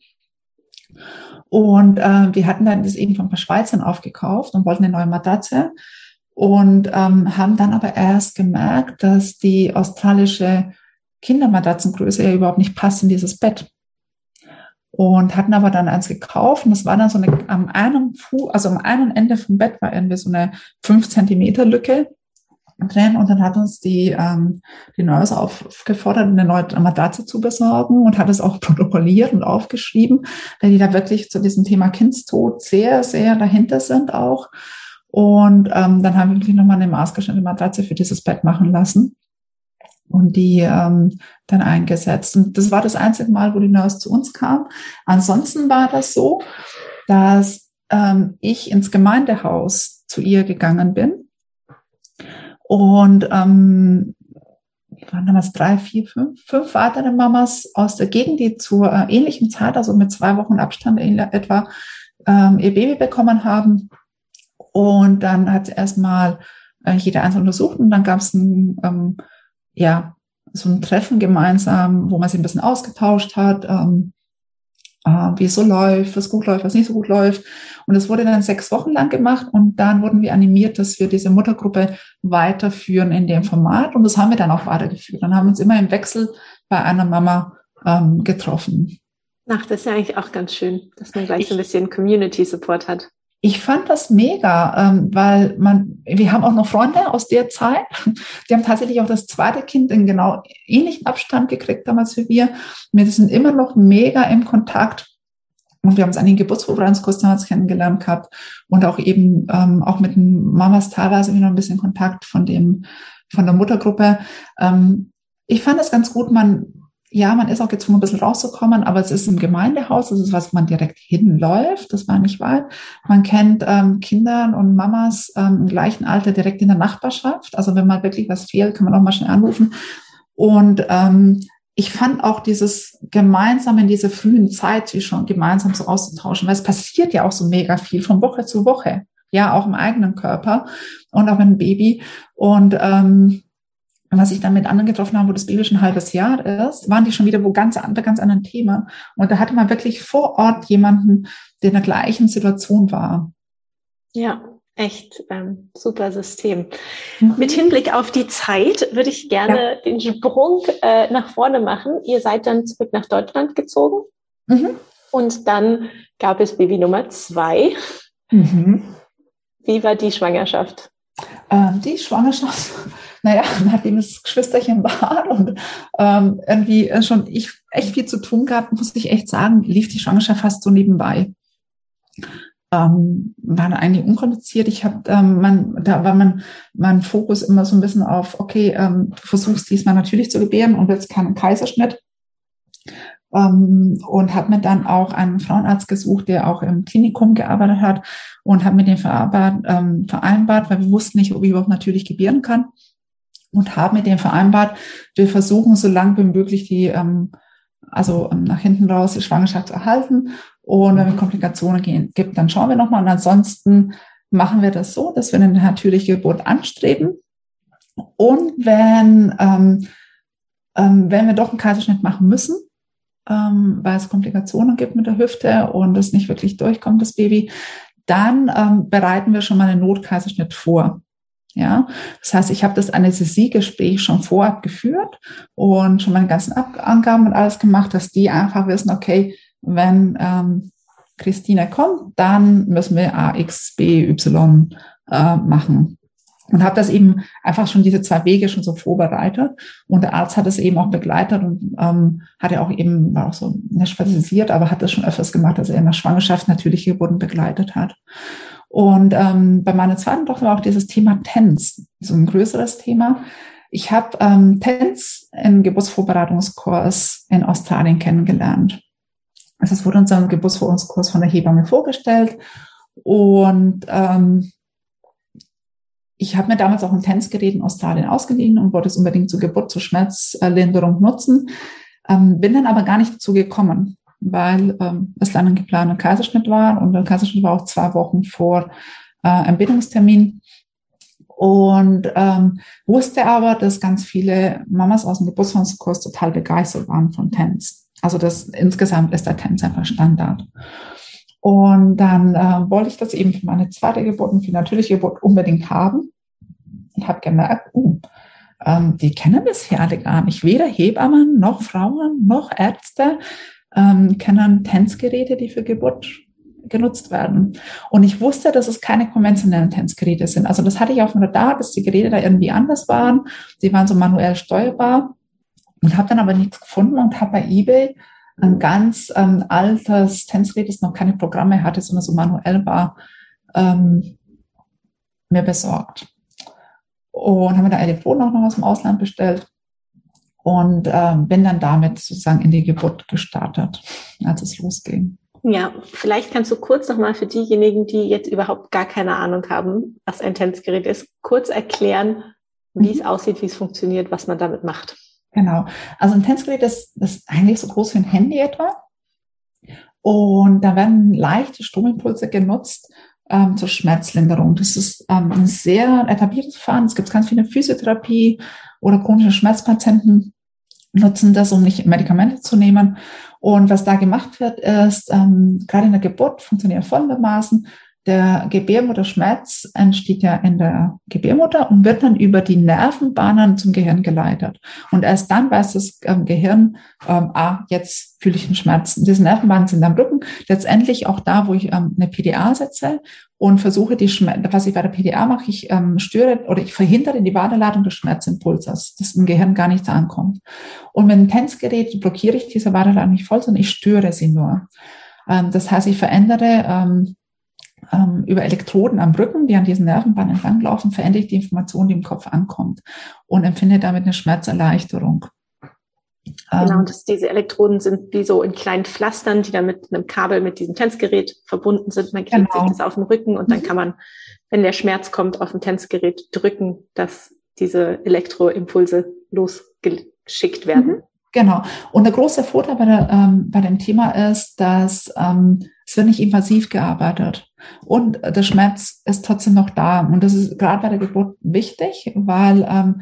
S2: Und äh, wir hatten dann das eben von ein paar Schweizern aufgekauft und wollten eine neue Matratze und ähm, haben dann aber erst gemerkt, dass die australische Kindermatratzengröße ja überhaupt nicht passt in dieses Bett und hatten aber dann eins gekauft und das war dann so eine, am einen Fuß, also am einen Ende vom Bett war irgendwie so eine fünf Zentimeter Lücke drin und dann hat uns die, ähm, die Nurse aufgefordert, eine neue Matratze zu besorgen und hat es auch protokolliert und aufgeschrieben, weil die da wirklich zu diesem Thema Kindstod sehr, sehr dahinter sind auch. Und ähm, dann haben wir wirklich nochmal eine maßgeschnittene Matratze für dieses Bett machen lassen und die ähm, dann eingesetzt. Und das war das einzige Mal, wo die Nurse zu uns kam. Ansonsten war das so, dass ähm, ich ins Gemeindehaus zu ihr gegangen bin. Und ähm, waren damals drei, vier, fünf, fünf weitere Mamas aus der Gegend, die zur äh, ähnlichen Zeit, also mit zwei Wochen Abstand etwa, ähm, ihr Baby bekommen haben. Und dann hat erstmal äh, jeder einzeln untersucht und dann gab es ein ähm, ja, so ein Treffen gemeinsam, wo man sich ein bisschen ausgetauscht hat, ähm, äh, wie es so läuft, was gut läuft, was nicht so gut läuft. Und es wurde dann sechs Wochen lang gemacht und dann wurden wir animiert, dass wir diese Muttergruppe weiterführen in dem Format. Und das haben wir dann auch weitergeführt. Dann haben wir uns immer im Wechsel bei einer Mama ähm, getroffen.
S1: Ach, das ist ja eigentlich auch ganz schön, dass man gleich so ein bisschen Community Support hat
S2: ich fand das mega, ähm, weil man, wir haben auch noch Freunde aus der Zeit, die haben tatsächlich auch das zweite Kind in genau ähnlichen Abstand gekriegt damals wie wir. Wir sind immer noch mega im Kontakt. Und wir haben uns an den Geburtsvorbereitungskurs damals kennengelernt gehabt und auch eben ähm, auch mit den Mamas teilweise wieder ein bisschen Kontakt von dem von der Muttergruppe. Ähm, ich fand es ganz gut, man ja, man ist auch gezwungen, ein bisschen rauszukommen, aber es ist im Gemeindehaus, das ist was, man direkt hinläuft, das war nicht weit. Man kennt ähm, Kinder und Mamas ähm, im gleichen Alter direkt in der Nachbarschaft. Also wenn mal wirklich was fehlt, kann man auch mal schnell anrufen. Und ähm, ich fand auch dieses gemeinsam in dieser frühen Zeit, wie schon gemeinsam so auszutauschen, weil es passiert ja auch so mega viel von Woche zu Woche, ja, auch im eigenen Körper und auch mit dem Baby. Und ähm, und was ich dann mit anderen getroffen habe, wo das Baby schon ein halbes Jahr ist, waren die schon wieder wo ganz, bei ganz anderen Thema. Und da hatte man wirklich vor Ort jemanden, der in der gleichen Situation war.
S1: Ja, echt ähm, super System. Mhm. Mit Hinblick auf die Zeit würde ich gerne ja. den Sprung äh, nach vorne machen. Ihr seid dann zurück nach Deutschland gezogen mhm. und dann gab es Baby Nummer zwei. Mhm. Wie war die Schwangerschaft?
S2: Ähm, die Schwangerschaft naja, nachdem es Geschwisterchen war und ähm, irgendwie schon ich echt viel zu tun gehabt, muss ich echt sagen, lief die Schwangerschaft fast so nebenbei. Ähm, war eigentlich unkompliziert. Ich habe, ähm, man, da war mein, mein Fokus immer so ein bisschen auf, okay, ähm, du versuchst diesmal natürlich zu gebären und willst keinen Kaiserschnitt. Ähm, und habe mir dann auch einen Frauenarzt gesucht, der auch im Klinikum gearbeitet hat und habe mit dem vereinbart, ähm, vereinbart, weil wir wussten nicht, ob ich überhaupt natürlich gebären kann und haben mit dem vereinbart, wir versuchen so lang wie möglich die, ähm, also ähm, nach hinten raus die Schwangerschaft zu erhalten. Und wenn es Komplikationen gehen, gibt, dann schauen wir nochmal. Und ansonsten machen wir das so, dass wir eine natürliche Geburt anstreben. Und wenn, ähm, ähm, wenn wir doch einen Kaiserschnitt machen müssen, ähm, weil es Komplikationen gibt mit der Hüfte und es nicht wirklich durchkommt, das Baby, dann ähm, bereiten wir schon mal einen Notkaiserschnitt vor. Ja, das heißt, ich habe das Anästhesiegespräch schon vorab geführt und schon meine ganzen Ab Angaben und alles gemacht, dass die einfach wissen, okay, wenn ähm, Christina kommt, dann müssen wir A, X, B, Y äh, machen. Und habe das eben einfach schon diese zwei Wege schon so vorbereitet. Und der Arzt hat es eben auch begleitet und ähm, hat ja auch eben, war auch so nicht spezialisiert, aber hat das schon öfters gemacht, dass er in der Schwangerschaft natürliche Geburten begleitet hat. Und ähm, bei meiner zweiten Tochter war auch dieses Thema Tanz, so ein größeres Thema. Ich habe ähm, Tanz im Geburtsvorbereitungskurs in Australien kennengelernt. Also es wurde uns ein Geburtsvorbereitungskurs von der Hebamme vorgestellt und ähm, ich habe mir damals auch ein Tanzgerät in Australien ausgeliehen und wollte es unbedingt zur Geburt, zur Schmerzlinderung nutzen, ähm, bin dann aber gar nicht dazu gekommen weil ähm, es dann ein geplanter Kaiserschnitt war und der Kaiserschnitt war auch zwei Wochen vor äh, Entbindungstermin. Und ähm, wusste aber, dass ganz viele Mamas aus dem Geburtsvorsorgekurs total begeistert waren von Tanz. Also das insgesamt ist der Tanz einfach Standard. Und dann äh, wollte ich das eben für meine zweite Geburt und für die natürliche Geburt unbedingt haben. Ich habe gemerkt, uh, ähm, die kennen das hier alle gar nicht. Weder Hebammen noch Frauen noch Ärzte ähm, kennen Tanzgeräte, die für Geburt genutzt werden. Und ich wusste, dass es keine konventionellen Tanzgeräte sind. Also das hatte ich auf dem Radar, dass die Geräte da irgendwie anders waren. Sie waren so manuell steuerbar und habe dann aber nichts gefunden und habe bei eBay ein ganz ähm, altes Tanzgerät, das noch keine Programme hatte, sondern so manuell war, ähm, mir besorgt. Und habe mir da Elektroden auch noch aus dem Ausland bestellt und ähm, bin dann damit sozusagen in die Geburt gestartet, als es losging.
S1: Ja, vielleicht kannst du kurz nochmal für diejenigen, die jetzt überhaupt gar keine Ahnung haben, was ein Tanzgerät ist, kurz erklären, wie mhm. es aussieht, wie es funktioniert, was man damit macht.
S2: Genau. Also ein Tanzgerät ist, ist eigentlich so groß wie ein Handy etwa. Und da werden leichte Stromimpulse genutzt ähm, zur Schmerzlinderung. Das ist ähm, ein sehr etabliertes Verfahren. Es gibt ganz viele Physiotherapie oder chronische Schmerzpatienten nutzen das, um nicht Medikamente zu nehmen. Und was da gemacht wird, ist, ähm, gerade in der Geburt funktioniert folgendermaßen, der Gebärmutterschmerz entsteht ja in der Gebärmutter und wird dann über die Nervenbahnen zum Gehirn geleitet. Und erst dann weiß das ähm, Gehirn, ähm, ah, jetzt fühle ich einen Schmerz. Diese Nervenbahnen sind am Rücken, letztendlich auch da, wo ich ähm, eine PDA setze und versuche die Schmerz, was ich bei der PDA mache, ich ähm, störe oder ich verhindere die Wadeladung des Schmerzimpulses, dass im Gehirn gar nichts ankommt. Und mit dem Tänzgerät blockiere ich diese Wadeladung nicht voll, sondern ich störe sie nur. Ähm, das heißt, ich verändere ähm, ähm, über Elektroden am Rücken, die an diesen Nervenbahnen entlanglaufen, verändere ich die Information, die im Kopf ankommt und empfinde damit eine Schmerzerleichterung.
S1: Genau, und das, diese Elektroden sind wie so in kleinen Pflastern, die dann mit einem Kabel mit diesem Tänzgerät verbunden sind. Man klebt genau. sich das auf den Rücken und dann mhm. kann man, wenn der Schmerz kommt, auf dem Tänzgerät drücken, dass diese Elektroimpulse losgeschickt werden. Mhm.
S2: Genau. Und der große Vorteil bei, der, ähm, bei dem Thema ist, dass ähm, es wird nicht invasiv gearbeitet. Und der Schmerz ist trotzdem noch da. Und das ist gerade bei der Geburt wichtig, weil ähm,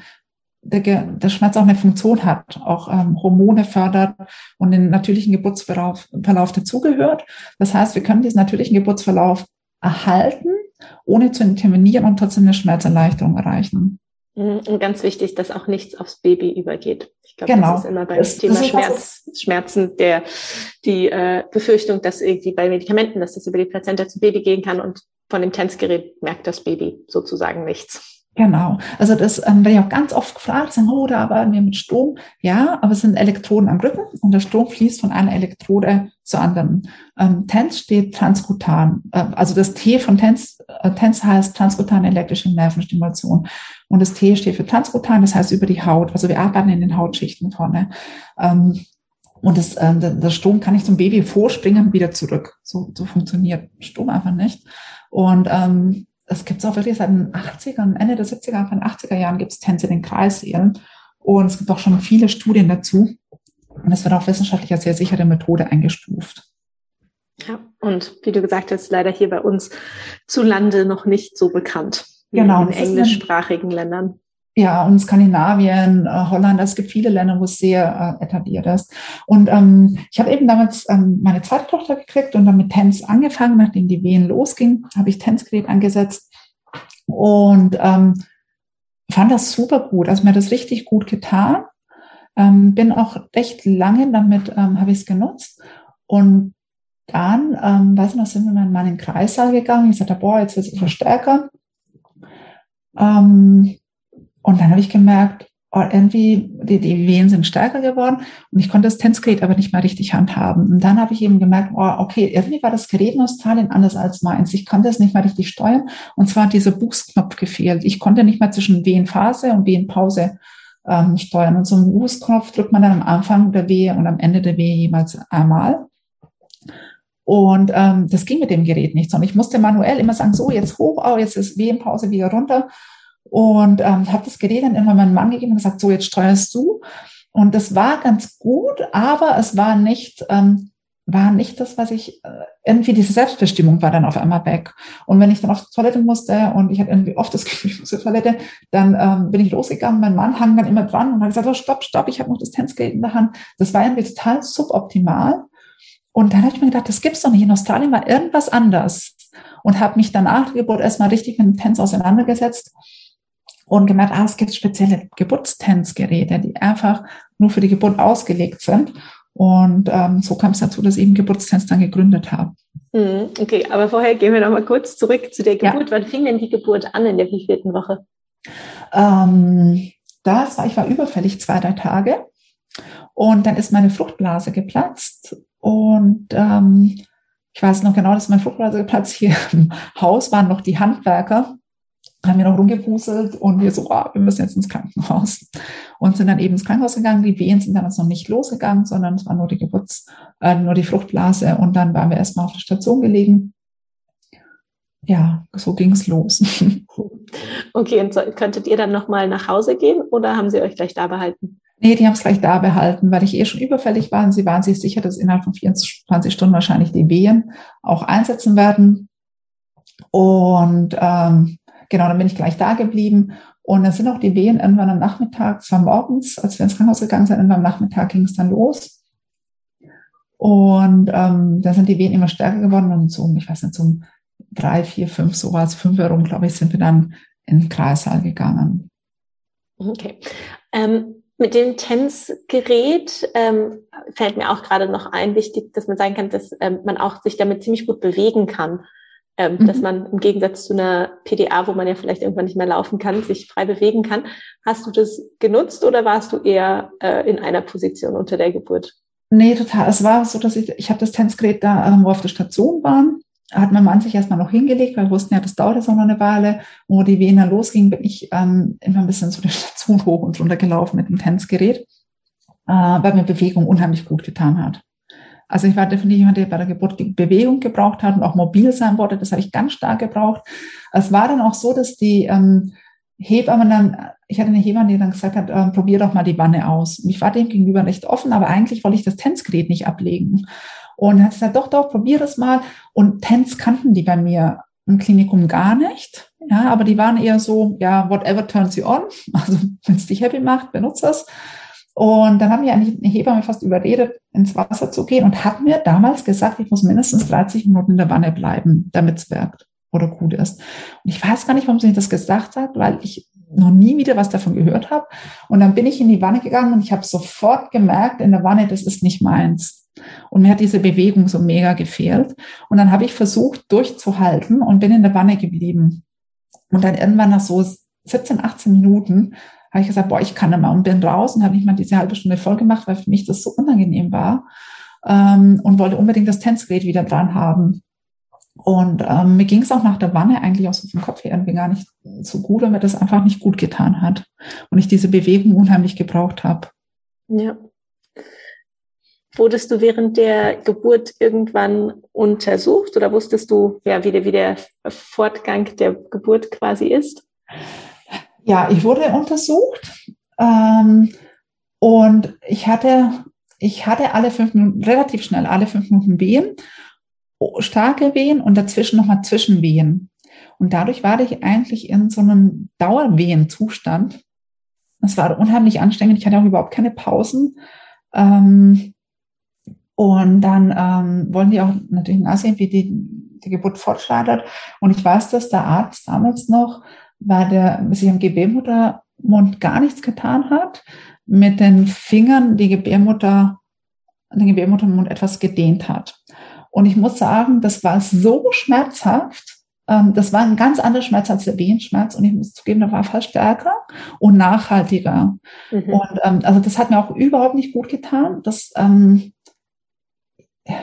S2: der, der Schmerz auch eine Funktion hat, auch ähm, Hormone fördert und den natürlichen Geburtsverlauf Verlauf dazugehört. Das heißt, wir können diesen natürlichen Geburtsverlauf erhalten, ohne zu intervenieren und trotzdem eine Schmerzerleichterung erreichen.
S1: Mhm, und ganz wichtig, dass auch nichts aufs Baby übergeht. Ich glaube, genau. das ist immer beim das, Thema das Schmerz, Schmerzen der die äh, Befürchtung, dass irgendwie bei Medikamenten, dass das über die Plazenta zum Baby gehen kann und von dem Tänzgerät merkt das Baby sozusagen nichts.
S2: Genau. Also das ähm, werde ich auch ganz oft gefragt, sagen, oh, da arbeiten wir mit Strom. Ja, aber es sind Elektroden am Rücken und der Strom fließt von einer Elektrode zur anderen. Ähm, TENS steht transkutan. Äh, also das T von TENS, äh, TENS heißt transkutane elektrische Nervenstimulation. Und das T steht für transkutan, das heißt über die Haut. Also wir arbeiten in den Hautschichten vorne. Ähm, und das, äh, der Strom kann nicht zum Baby vorspringen, wieder zurück. So, so funktioniert Strom einfach nicht. Und ähm, es gibt es auch wirklich seit den 80ern, Ende der 70er, Anfang der 80er Jahren gibt es Tänze in den Kreissälen. Und es gibt auch schon viele Studien dazu. Und es wird auch wissenschaftlich als sehr sichere Methode eingestuft.
S1: Ja, und wie du gesagt hast, leider hier bei uns zu Lande noch nicht so bekannt.
S2: Genau.
S1: In englischsprachigen Ländern.
S2: Ja, und Skandinavien, äh, Holland, es gibt viele Länder, wo es sehr äh, etabliert ist. Und ähm, ich habe eben damals ähm, meine zweite Tochter gekriegt und dann mit Tanz angefangen, nachdem die Wehen losging, habe ich Tanzgerät angesetzt und ähm, fand das super gut. Also mir hat das richtig gut getan. Ähm, bin auch recht lange damit, ähm, habe ich es genutzt. Und dann, ähm, weiß noch, sind wir Mann in den Kreissaal gegangen. Ich sagte, boah, jetzt wird es verstärker. Ähm, und dann habe ich gemerkt, oh, irgendwie die, die Wehen sind stärker geworden und ich konnte das Tänzgerät aber nicht mehr richtig handhaben. Und dann habe ich eben gemerkt, oh, okay, irgendwie war das Gerät in Australien anders als meins. Ich konnte es nicht mehr richtig steuern und zwar hat dieser Buchsknopf gefehlt. Ich konnte nicht mehr zwischen Wehenphase und Wehenpause ähm, steuern. Und so einen Buchsknopf drückt man dann am Anfang der Wehe und am Ende der Wehe jeweils einmal. Und ähm, das ging mit dem Gerät nicht, sondern ich musste manuell immer sagen, so jetzt hoch, oh, jetzt ist Wehenpause wieder runter. Und ähm, habe das Gerät dann immer meinem Mann gegeben und gesagt, so jetzt steuerst du. Und das war ganz gut, aber es war nicht, ähm, war nicht das, was ich, äh, irgendwie diese Selbstbestimmung war dann auf einmal weg. Und wenn ich dann auf die Toilette musste und ich hatte irgendwie oft das Gefühl, ich muss zur Toilette, dann ähm, bin ich losgegangen, mein Mann hang dann immer dran und hat gesagt, oh, stopp, stopp, ich habe noch das Tänzgeld in der Hand. Das war irgendwie total suboptimal. Und dann habe ich mir gedacht, das gibt's doch nicht. In Australien war irgendwas anders. Und habe mich danach Geburt erstmal richtig mit dem Tänz auseinandergesetzt und gemerkt, ah, es gibt spezielle Geburtstanzgeräte, die einfach nur für die Geburt ausgelegt sind. Und ähm, so kam es dazu, dass ich eben Geburtstanz dann gegründet habe.
S1: Mhm, okay, aber vorher gehen wir noch mal kurz zurück zu der Geburt. Ja. Wann fing denn die Geburt an in der wievielten Woche?
S2: Ähm, das war, ich war überfällig zwei, drei Tage und dann ist meine Fruchtblase geplatzt und ähm, ich weiß noch genau, dass meine Fruchtblase geplatzt hier im Haus waren noch die Handwerker haben wir noch rumgewuselt und wir so, oh, wir müssen jetzt ins Krankenhaus. Und sind dann eben ins Krankenhaus gegangen. Die Wehen sind dann noch nicht losgegangen, sondern es war nur die Geburts-, äh, nur die Fruchtblase. Und dann waren wir erstmal auf der Station gelegen. Ja, so ging es los.
S1: Okay, und so, könntet ihr dann nochmal nach Hause gehen oder haben sie euch gleich da behalten?
S2: Nee, die haben es gleich da behalten, weil ich eh schon überfällig war. Und sie waren sich sicher, dass innerhalb von 24 Stunden wahrscheinlich die Wehen auch einsetzen werden. Und ähm, Genau, dann bin ich gleich da geblieben. Und dann sind auch die Wehen irgendwann am Nachmittag, es war morgens, als wir ins Krankenhaus gegangen sind, irgendwann am Nachmittag ging es dann los. Und ähm, dann sind die Wehen immer stärker geworden und so, ich weiß nicht, so um drei, vier, fünf, sowas, fünf herum, glaube ich, sind wir dann in den Kreissaal gegangen.
S1: Okay. Ähm, mit dem TENS-Gerät ähm, fällt mir auch gerade noch ein, wichtig, dass man sagen kann, dass ähm, man auch sich damit ziemlich gut bewegen kann ähm, mhm. dass man im Gegensatz zu einer PDA, wo man ja vielleicht irgendwann nicht mehr laufen kann, sich frei bewegen kann. Hast du das genutzt oder warst du eher äh, in einer Position unter der Geburt?
S2: Nee, total. Es war so, dass ich, ich habe das Tänzgerät da, ähm, wo wir auf der Station waren, hat mein Mann sich erstmal noch hingelegt, weil wir wussten ja, das dauert jetzt auch noch eine Weile. wo die dann losging, bin ich ähm, immer ein bisschen so die Station hoch und runter gelaufen mit dem Tänzgerät, äh, weil mir Bewegung unheimlich gut getan hat. Also ich war definitiv jemand, der bei der Geburt Bewegung gebraucht hat und auch mobil sein wollte. Das habe ich ganz stark gebraucht. Es war dann auch so, dass die ähm, Hebammen dann, ich hatte eine Hebamme, die dann gesagt hat, äh, probier doch mal die Wanne aus. Und ich war dem gegenüber recht offen, aber eigentlich wollte ich das Tänzgerät nicht ablegen. Und hat gesagt, doch, doch, probier das mal. Und Tänz kannten die bei mir im Klinikum gar nicht. Ja, aber die waren eher so, ja, whatever turns you on. Also wenn es dich happy macht, benutze es. Und dann haben wir eigentlich eine Hebamme fast überredet, ins Wasser zu gehen und hat mir damals gesagt, ich muss mindestens 30 Minuten in der Wanne bleiben, damit es wirkt oder gut ist. Und ich weiß gar nicht, warum sie das gesagt hat, weil ich noch nie wieder was davon gehört habe. Und dann bin ich in die Wanne gegangen und ich habe sofort gemerkt, in der Wanne, das ist nicht meins. Und mir hat diese Bewegung so mega gefehlt. Und dann habe ich versucht, durchzuhalten und bin in der Wanne geblieben. Und dann irgendwann nach so 17, 18 Minuten habe ich gesagt, boah, ich kann mehr und bin raus und habe nicht mal diese halbe Stunde voll gemacht, weil für mich das so unangenehm war ähm, und wollte unbedingt das Tänzgerät wieder dran haben. Und ähm, mir ging es auch nach der Wanne eigentlich auch so vom Kopf her irgendwie gar nicht so gut, weil mir das einfach nicht gut getan hat und ich diese Bewegung unheimlich gebraucht habe.
S1: Ja. Wurdest du während der Geburt irgendwann untersucht oder wusstest du, ja, wie der, wie der Fortgang der Geburt quasi ist?
S2: Ja, ich wurde untersucht ähm, und ich hatte, ich hatte alle fünf Minuten, relativ schnell alle fünf Minuten Wehen, starke Wehen und dazwischen nochmal Zwischenwehen. Und dadurch war ich eigentlich in so einem Dauerwehenzustand. Das war unheimlich anstrengend. Ich hatte auch überhaupt keine Pausen. Ähm, und dann ähm, wollen die auch natürlich nachsehen, wie die, die Geburt fortschreitet. Und ich weiß, dass der Arzt damals noch weil der sich am Gebärmuttermund gar nichts getan hat, mit den Fingern die Gebärmutter, den Gebärmuttermund etwas gedehnt hat. Und ich muss sagen, das war so schmerzhaft. Ähm, das war ein ganz anderer Schmerz als der Wehenschmerz. Und ich muss zugeben, der war fast stärker und nachhaltiger. Mhm. Und ähm, also das hat mir auch überhaupt nicht gut getan. Das ähm,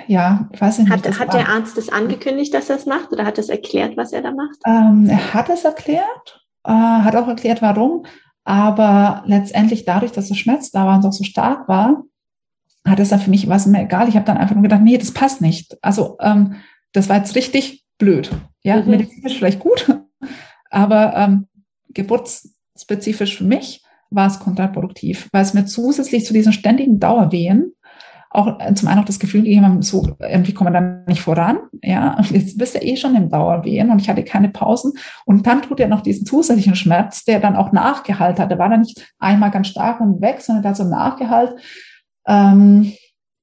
S2: ja, ich weiß nicht.
S1: Hat, hat der Arzt das angekündigt, dass er es macht oder hat es erklärt, was er da macht?
S2: Ähm, er hat es erklärt, äh, hat auch erklärt, warum. Aber letztendlich dadurch, dass der Schmerz da war und auch so stark war, hat es dann für mich, was mir egal. Ich habe dann einfach nur gedacht, nee, das passt nicht. Also ähm, das war jetzt richtig blöd. Ja, mhm. medizinisch vielleicht gut, aber ähm, geburtsspezifisch für mich war es kontraproduktiv, weil es mir zusätzlich zu diesen ständigen Dauerwehen auch äh, zum einen auch das Gefühl gegeben so irgendwie kommen wir dann nicht voran, ja, jetzt bist du eh schon im Dauerwehen und ich hatte keine Pausen und dann tut er noch diesen zusätzlichen Schmerz, der dann auch nachgehalten hat. Der war dann nicht einmal ganz stark und weg, sondern der hat so nachgehalten. Ähm,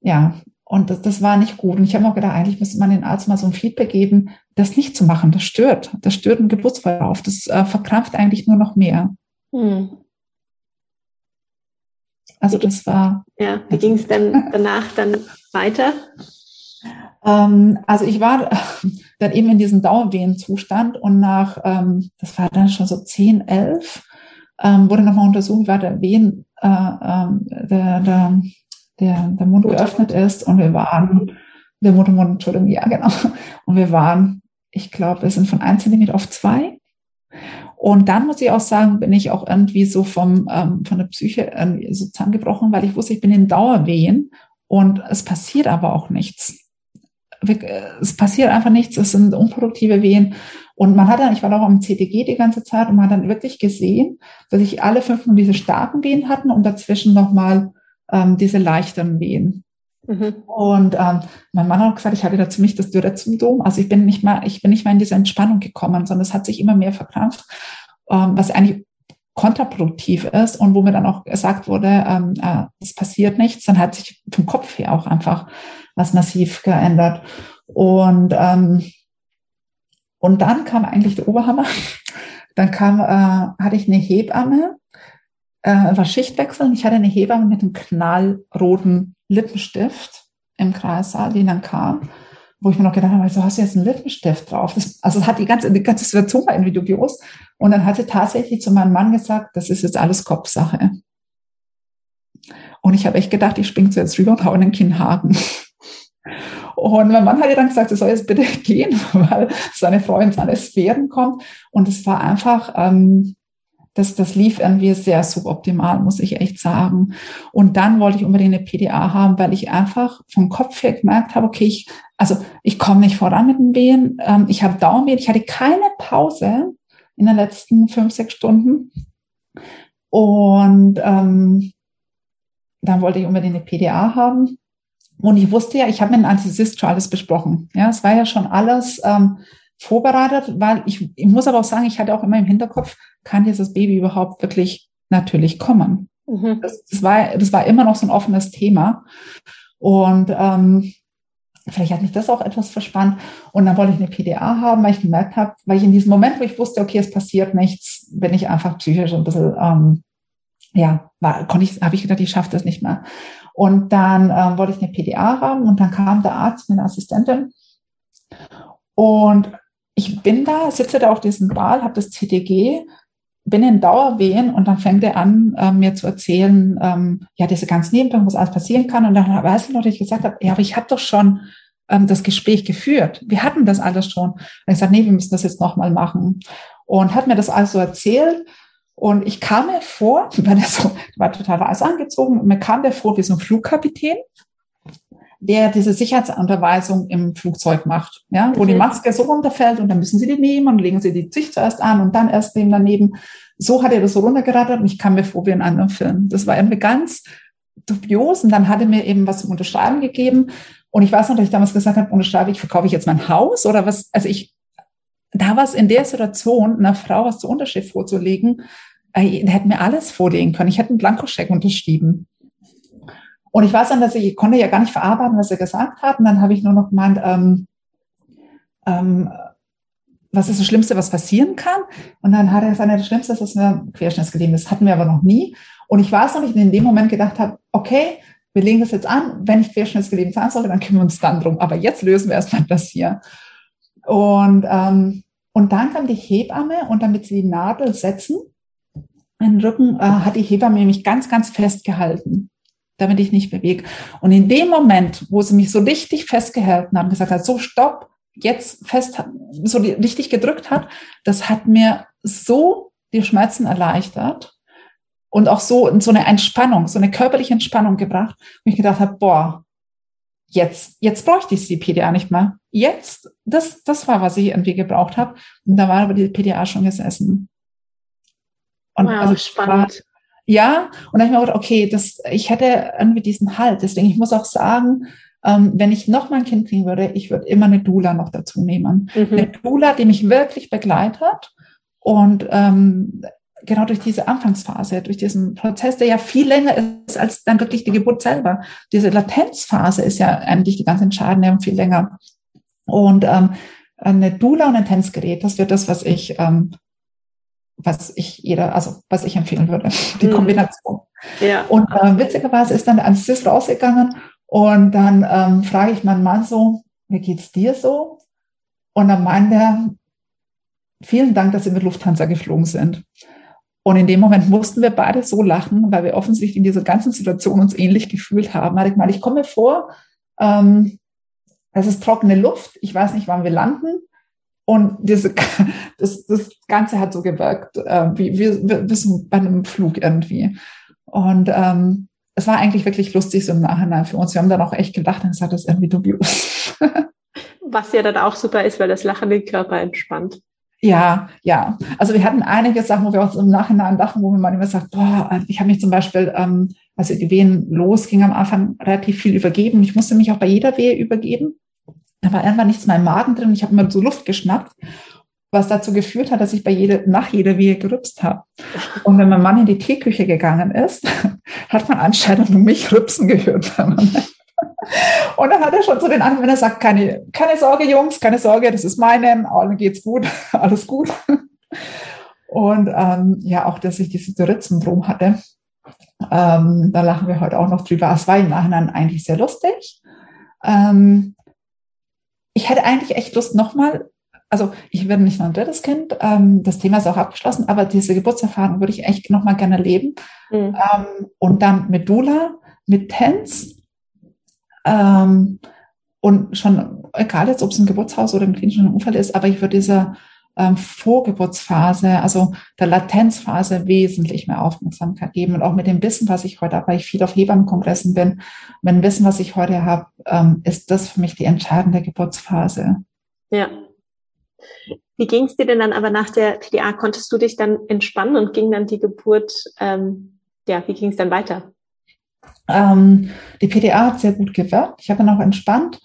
S2: ja, und das, das war nicht gut. Und ich habe auch gedacht, eigentlich müsste man den Arzt mal so ein Feedback geben, das nicht zu machen. Das stört. Das stört den Geburtsverlauf. Das äh, verkrampft eigentlich nur noch mehr. Hm.
S1: Also das war. Ja, wie ging es dann danach dann weiter?
S2: Ähm, also ich war dann eben in diesem Dauerwehenzustand und nach, ähm, das war dann schon so 10, 11, ähm, wurde nochmal untersucht, war der Wehen, äh, der, der, der, der Mund geöffnet ist und wir waren, der Muttermund, Entschuldigung, ja genau, und wir waren, ich glaube, wir sind von 1 cm auf 2 und dann muss ich auch sagen, bin ich auch irgendwie so vom, ähm, von der Psyche irgendwie so zusammengebrochen, weil ich wusste, ich bin in Dauerwehen und es passiert aber auch nichts. Es passiert einfach nichts, es sind unproduktive Wehen. Und man hat dann, ich war auch am CTG die ganze Zeit und man hat dann wirklich gesehen, dass ich alle fünf Minuten diese starken Wehen hatten und dazwischen nochmal ähm, diese leichteren Wehen. Mhm. Und ähm, mein Mann hat auch gesagt, ich hatte da ziemlich das Dürre-Syndrom. Also ich bin nicht mal, ich bin nicht mal in diese Entspannung gekommen, sondern es hat sich immer mehr verkrampft, ähm, was eigentlich kontraproduktiv ist und wo mir dann auch gesagt wurde, ähm, äh, es passiert nichts, dann hat sich vom Kopf her auch einfach was massiv geändert. Und ähm, und dann kam eigentlich der Oberhammer. Dann kam, äh, hatte ich eine Hebamme, äh, war Schichtwechsel. Ich hatte eine Hebamme mit einem knallroten Lippenstift im Kreissaal, die dann kam, wo ich mir noch gedacht habe, so hast du jetzt einen Lippenstift drauf. Das, also es hat die ganze, die ganze Situation war irgendwie dubios. Und dann hat sie tatsächlich zu meinem Mann gesagt, das ist jetzt alles Kopfsache. Und ich habe echt gedacht, ich springe jetzt rüber und hau in den Kinnhaken. Und mein Mann hat ja dann gesagt, er soll jetzt bitte gehen, weil seine Frau in seine Sphären kommt. Und es war einfach, ähm, das, das lief irgendwie sehr suboptimal, muss ich echt sagen. Und dann wollte ich unbedingt eine PDA haben, weil ich einfach vom Kopf her gemerkt habe, okay, ich, also ich komme nicht voran mit den Wehen. Ähm, ich habe Daumenwehen. Ich hatte keine Pause in den letzten fünf, sechs Stunden. Und ähm, dann wollte ich unbedingt eine PDA haben. Und ich wusste ja, ich habe mit dem Anticyst schon alles besprochen. Ja, es war ja schon alles ähm, vorbereitet, weil ich, ich muss aber auch sagen, ich hatte auch immer im Hinterkopf, kann dieses Baby überhaupt wirklich natürlich kommen? Mhm. Das, das, war, das war immer noch so ein offenes Thema. Und ähm, vielleicht hat mich das auch etwas verspannt. Und dann wollte ich eine PDA haben, weil ich gemerkt habe, weil ich in diesem Moment, wo ich wusste, okay, es passiert nichts, bin ich einfach psychisch ein bisschen, ähm, ja, war, konnte ich, habe ich gedacht, ich schaffe das nicht mehr. Und dann ähm, wollte ich eine PDA haben und dann kam der Arzt mit einer Assistentin und ich bin da, sitze da auf diesem Ball, habe das CTG, bin in Dauerwehen und dann fängt er an, äh, mir zu erzählen, ähm, ja, diese ganzen Nebenwirkungen, was alles passieren kann. Und dann weiß ich noch, dass ich gesagt habe, ja, aber ich habe doch schon ähm, das Gespräch geführt. Wir hatten das alles schon. Und ich gesagt, nee, wir müssen das jetzt nochmal machen. Und hat mir das also erzählt. Und ich kam mir vor, weil er so, war total weiß angezogen, und mir kam der vor wie so ein Flugkapitän der diese Sicherheitsunterweisung im Flugzeug macht, ja, wo okay. die Maske so runterfällt und dann müssen sie die nehmen und legen sie die sich zuerst an und dann erst dem daneben. So hat er das so runtergerattert und ich kam mir vor wie in einem anderen Film. Das war irgendwie ganz dubios und dann hat er mir eben was zum Unterschreiben gegeben und ich weiß noch, dass ich damals gesagt habe, unterschreibe ich, verkaufe ich jetzt mein Haus oder was, also ich, da war es in der Situation, einer Frau was zur Unterschrift vorzulegen, äh, hätte mir alles vorlegen können. Ich hätte einen Blankoscheck unterschrieben. Und ich weiß dann, dass ich, ich konnte ja gar nicht verarbeiten, was er gesagt hat. Und dann habe ich nur noch gemeint, ähm, ähm, was ist das Schlimmste, was passieren kann? Und dann hat er gesagt, das Schlimmste ist, dass wir Querschnittsgelähmt Das hatten wir aber noch nie. Und ich weiß noch nicht, in dem Moment gedacht habe, okay, wir legen das jetzt an. Wenn ich querschnittsgelähmt sein sollte, dann kümmern wir uns dann drum. Aber jetzt lösen wir erstmal das hier. Und, ähm, und dann kam die Hebamme und damit sie die Nadel setzen, den Rücken, äh, hat die Hebamme mich ganz, ganz fest gehalten damit ich nicht bewege. Und in dem Moment, wo sie mich so richtig festgehalten haben, gesagt hat, so stopp, jetzt fest, so richtig gedrückt hat, das hat mir so die Schmerzen erleichtert und auch so, so eine Entspannung, so eine körperliche Entspannung gebracht, wo ich gedacht habe, boah, jetzt, jetzt bräuchte ich die PDA nicht mehr. Jetzt, das, das war, was ich irgendwie gebraucht habe. Und da war aber die PDA schon gesessen.
S1: Und wow, also spannend.
S2: Ja, und dann habe ich mir gedacht, okay, das, ich hätte irgendwie diesen Halt. Deswegen, ich muss auch sagen, ähm, wenn ich noch mal ein Kind kriegen würde, ich würde immer eine Dula noch dazu nehmen. Mhm. Eine Dula, die mich wirklich begleitet und ähm, genau durch diese Anfangsphase, durch diesen Prozess, der ja viel länger ist als dann wirklich die Geburt selber. Diese Latenzphase ist ja eigentlich die ganz entscheidende und viel länger. Und ähm, eine Dula und ein Tänzgerät, das wird das, was ich ähm, was ich jeder, also was ich empfehlen würde, die mhm. Kombination. Ja. Und äh, witzigerweise ist dann der Anästhesist rausgegangen und dann ähm, frage ich meinen Mann so, wie geht's dir so? Und dann meinte er, vielen Dank, dass Sie mit Lufthansa geflogen sind. Und in dem Moment mussten wir beide so lachen, weil wir offensichtlich in dieser ganzen Situation uns ähnlich gefühlt haben. Ich mal, ich komme vor, ähm, es ist trockene Luft, ich weiß nicht, wann wir landen. Und diese, das, das Ganze hat so gewirkt, äh, wie, wie, wie so bei einem Flug irgendwie. Und ähm, es war eigentlich wirklich lustig so im Nachhinein für uns. Wir haben dann auch echt gedacht und gesagt, das ist irgendwie dubios.
S1: Was ja dann auch super ist, weil das Lachen den Körper entspannt.
S2: Ja, ja. Also wir hatten einige Sachen, wo wir uns im Nachhinein dachten, wo wir mal immer sagt, boah, ich habe mich zum Beispiel, ähm, also die Wehen losging am Anfang relativ viel übergeben. Ich musste mich auch bei jeder Wehe übergeben. Da war irgendwann nichts mehr im Magen drin. Ich habe immer so Luft geschnappt, was dazu geführt hat, dass ich bei jeder, nach jeder Wehe gerübst habe. Und wenn mein Mann in die Teeküche gegangen ist, hat man anscheinend nur mich rübsen gehört. Und dann hat er schon zu den anderen, wenn er sagt, keine, keine Sorge, Jungs, keine Sorge, das ist meine, allen geht's gut, alles gut. Und ähm, ja, auch, dass ich diese Tourette-Syndrom hatte, ähm, da lachen wir heute auch noch drüber. Es war im Nachhinein eigentlich sehr lustig. Ähm, ich hätte eigentlich echt Lust, nochmal, also ich werde nicht noch ein drittes Kind, ähm, das Thema ist auch abgeschlossen, aber diese Geburtserfahrung würde ich echt nochmal gerne leben. Mhm. Ähm, und dann mit Dula, mit Tens, ähm, und schon, egal jetzt, ob es ein Geburtshaus oder ein klinischer Unfall ist, aber ich würde dieser ähm, Vorgeburtsphase, also der Latenzphase wesentlich mehr Aufmerksamkeit geben. Und auch mit dem Wissen, was ich heute habe, weil ich viel auf Hebammenkongressen bin, mit dem Wissen, was ich heute habe, ähm, ist das für mich die entscheidende Geburtsphase.
S1: Ja. Wie ging es dir denn dann aber nach der PDA? Konntest du dich dann entspannen und ging dann die Geburt, ähm, ja, wie ging es dann weiter?
S2: Ähm, die PDA hat sehr gut gewirkt. Ich habe dann auch entspannt.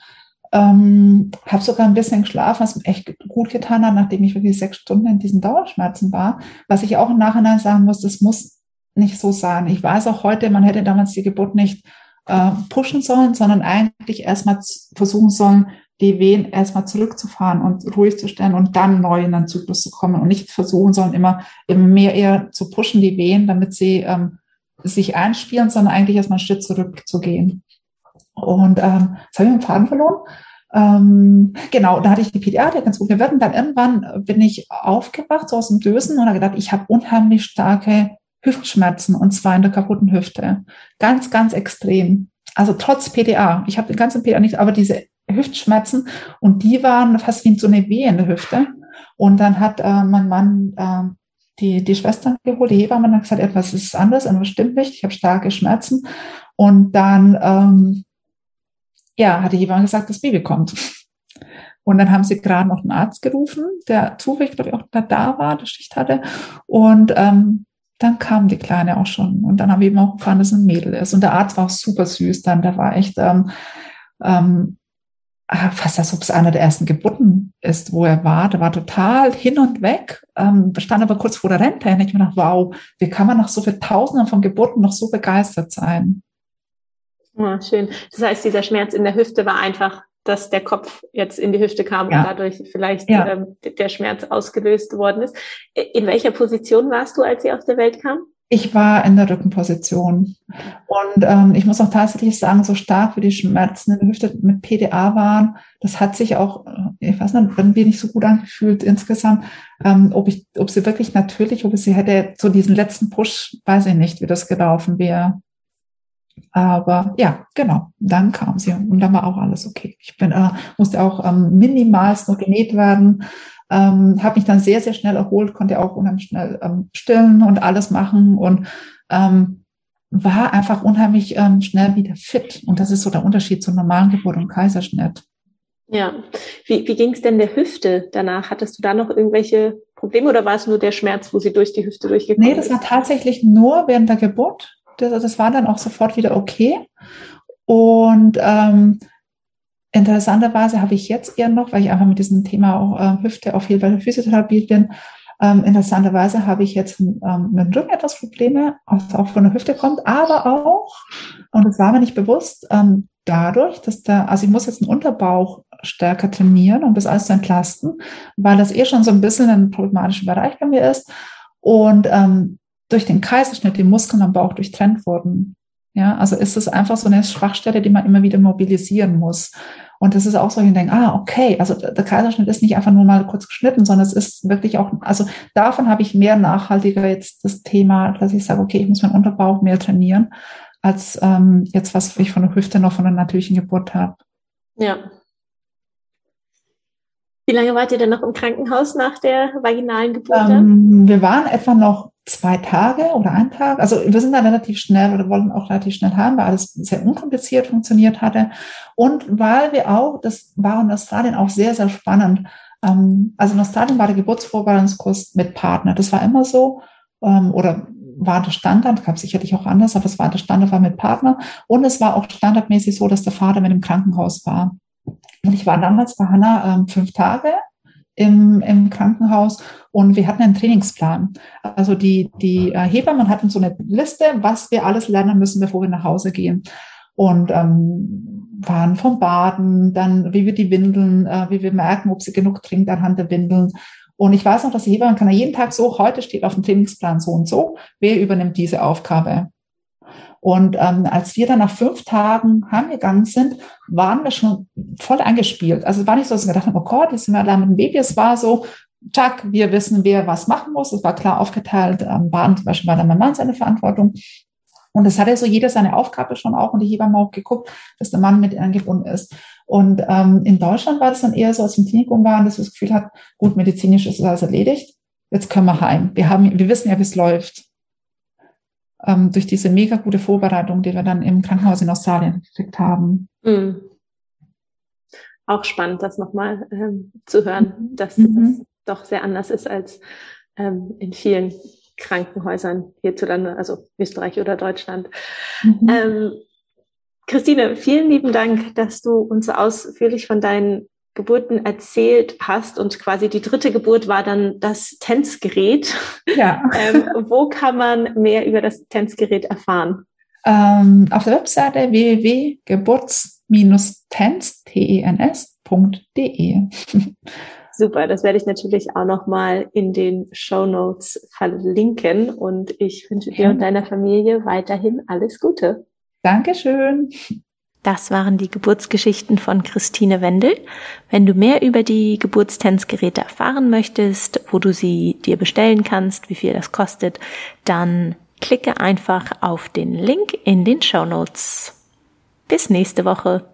S2: Ähm, habe sogar ein bisschen geschlafen, was mir echt gut getan hat, nachdem ich wirklich sechs Stunden in diesen Dauerschmerzen war. Was ich auch im Nachhinein sagen muss, das muss nicht so sein. Ich weiß auch heute, man hätte damals die Geburt nicht äh, pushen sollen, sondern eigentlich erstmal versuchen sollen, die Wehen erstmal zurückzufahren und ruhig zu stellen und dann neu in den Zyklus zu kommen und nicht versuchen sollen, immer, immer mehr eher zu pushen, die Wehen, damit sie ähm, sich einspielen, sondern eigentlich erstmal einen Schritt zurückzugehen. Und ähm, jetzt habe ich den Faden verloren. Ähm, genau, da hatte ich die PDA, die hat ganz gut gewirkt. Und dann irgendwann bin ich aufgewacht, so aus dem Dösen und habe gedacht, ich habe unheimlich starke Hüftschmerzen und zwar in der kaputten Hüfte. Ganz, ganz extrem. Also trotz PDA. Ich habe den ganzen PDA nicht, aber diese Hüftschmerzen und die waren fast wie so eine Wehe in der Hüfte. Und dann hat äh, mein Mann äh, die, die Schwestern geholt, die Hebamme hat gesagt, etwas ist anders, etwas stimmt nicht, ich habe starke Schmerzen. Und dann, ähm, ja, hat die Hebamme gesagt, das Baby kommt. Und dann haben sie gerade noch einen Arzt gerufen, der zufällig, glaube ich, auch da war, der Schicht hatte. Und ähm, dann kam die Kleine auch schon. Und dann haben wir eben auch erfahren, dass es ein Mädel ist. Und der Arzt war auch super süß dann. Der war echt ähm, ähm, Ah, fast als ob es einer der ersten Geburten ist, wo er war. Der war total hin und weg, ähm, stand aber kurz vor der Rente. Und ich mir gedacht, wow, wie kann man nach so vielen Tausenden von Geburten noch so begeistert sein?
S1: Ja, schön. Das heißt, dieser Schmerz in der Hüfte war einfach, dass der Kopf jetzt in die Hüfte kam ja. und dadurch vielleicht ja. ähm, der Schmerz ausgelöst worden ist. In welcher Position warst du, als sie auf der Welt kam?
S2: Ich war in der Rückenposition. Und ähm, ich muss auch tatsächlich sagen, so stark wie die Schmerzen in der Hüfte mit PDA waren, das hat sich auch, äh, ich weiß nicht, irgendwie nicht so gut angefühlt insgesamt. Ähm, ob, ich, ob sie wirklich natürlich, ob sie hätte so diesen letzten Push, weiß ich nicht, wie das gelaufen wäre. Aber ja, genau, dann kam sie und dann war auch alles okay. Ich bin, äh, musste auch ähm, minimalst nur genäht werden. Ähm, habe mich dann sehr, sehr schnell erholt, konnte auch unheimlich schnell ähm, stillen und alles machen und ähm, war einfach unheimlich ähm, schnell wieder fit. Und das ist so der Unterschied zur normalen Geburt und Kaiserschnitt.
S1: Ja, wie, wie ging es denn der Hüfte danach? Hattest du da noch irgendwelche Probleme oder war es nur der Schmerz, wo sie durch die Hüfte durchgekommen ist?
S2: Nee, das war tatsächlich nur während der Geburt. Das, das war dann auch sofort wieder okay. Und ähm, Interessanterweise habe ich jetzt eher noch, weil ich einfach mit diesem Thema auch äh, Hüfte auf jeden Fall Physiotherapie bin, ähm, interessanterweise habe ich jetzt ähm, mit dem Rücken etwas Probleme, was auch von der Hüfte kommt, aber auch, und das war mir nicht bewusst, ähm, dadurch, dass da, also ich muss jetzt einen Unterbauch stärker trainieren, um das alles zu entlasten, weil das eh schon so ein bisschen ein problematischer Bereich bei mir ist. Und ähm, durch den Kaiserschnitt die Muskeln am Bauch durchtrennt wurden. Ja, also ist es einfach so eine Schwachstelle, die man immer wieder mobilisieren muss. Und das ist auch so, ich denke, ah, okay, also der Kaiserschnitt ist nicht einfach nur mal kurz geschnitten, sondern es ist wirklich auch, also davon habe ich mehr nachhaltiger jetzt das Thema, dass ich sage, okay, ich muss meinen Unterbauch mehr trainieren, als ähm, jetzt, was ich von der Hüfte noch von der natürlichen Geburt habe.
S1: Ja. Wie lange wart ihr denn noch im Krankenhaus nach der vaginalen Geburt?
S2: Ähm, wir waren etwa noch zwei Tage oder ein Tag. Also wir sind da relativ schnell oder wollen auch relativ schnell haben, weil alles sehr unkompliziert funktioniert hatte. Und weil wir auch, das war in Australien auch sehr, sehr spannend. Ähm, also in Australien war der Geburtsvorbereitungskurs mit Partner. Das war immer so. Ähm, oder war der Standard, gab sicherlich auch anders, aber es war der Standard war mit Partner. Und es war auch standardmäßig so, dass der Vater mit im Krankenhaus war. Und ich war damals bei Hannah ähm, fünf Tage im, im Krankenhaus und wir hatten einen Trainingsplan. Also die, die äh, Hebammen hatten so eine Liste, was wir alles lernen müssen, bevor wir nach Hause gehen. Und ähm, waren vom Baden, dann wie wir die Windeln, äh, wie wir merken, ob sie genug trinkt anhand der Windeln. Und ich weiß noch, dass die Hebamme kann ja jeden Tag so, heute steht auf dem Trainingsplan so und so, wer übernimmt diese Aufgabe. Und ähm, als wir dann nach fünf Tagen heimgegangen sind, waren wir schon voll eingespielt. Also es war nicht so, dass wir gedacht haben, oh Gott, jetzt sind wir da mit dem Baby. Es war so, Chuck, wir wissen, wer was machen muss. Es war klar aufgeteilt. Ähm, Baden zum Beispiel war dann mein Mann seine Verantwortung. Und das hatte so jeder seine Aufgabe schon auch und die Hebamme auch geguckt, dass der Mann mit angebunden ist. Und ähm, in Deutschland war das dann eher so, als wir im Klinikum waren, dass wir das Gefühl hat, gut, medizinisch ist alles erledigt. Jetzt können wir heim. Wir haben, wir wissen ja, wie es läuft ähm, durch diese mega gute Vorbereitung, die wir dann im Krankenhaus in Australien gekriegt haben. Mhm.
S1: Auch spannend, das nochmal ähm, zu hören, mhm. dass mhm. das doch sehr anders ist als ähm, in vielen Krankenhäusern hierzulande, also Österreich oder Deutschland. Mhm. Ähm, Christine, vielen lieben Dank, dass du uns so ausführlich von deinen Geburten erzählt hast und quasi die dritte Geburt war dann das Tänzgerät. Ja. ähm, wo kann man mehr über das Tänzgerät erfahren?
S2: Ähm, auf der Webseite www.geburts-tens.de.
S1: Super, das werde ich natürlich auch nochmal in den Show Notes verlinken und ich wünsche dir und deiner Familie weiterhin alles Gute.
S2: Dankeschön.
S1: Das waren die Geburtsgeschichten von Christine Wendel. Wenn du mehr über die Geburtstänzgeräte erfahren möchtest, wo du sie dir bestellen kannst, wie viel das kostet, dann klicke einfach auf den Link in den Show Notes. Bis nächste Woche.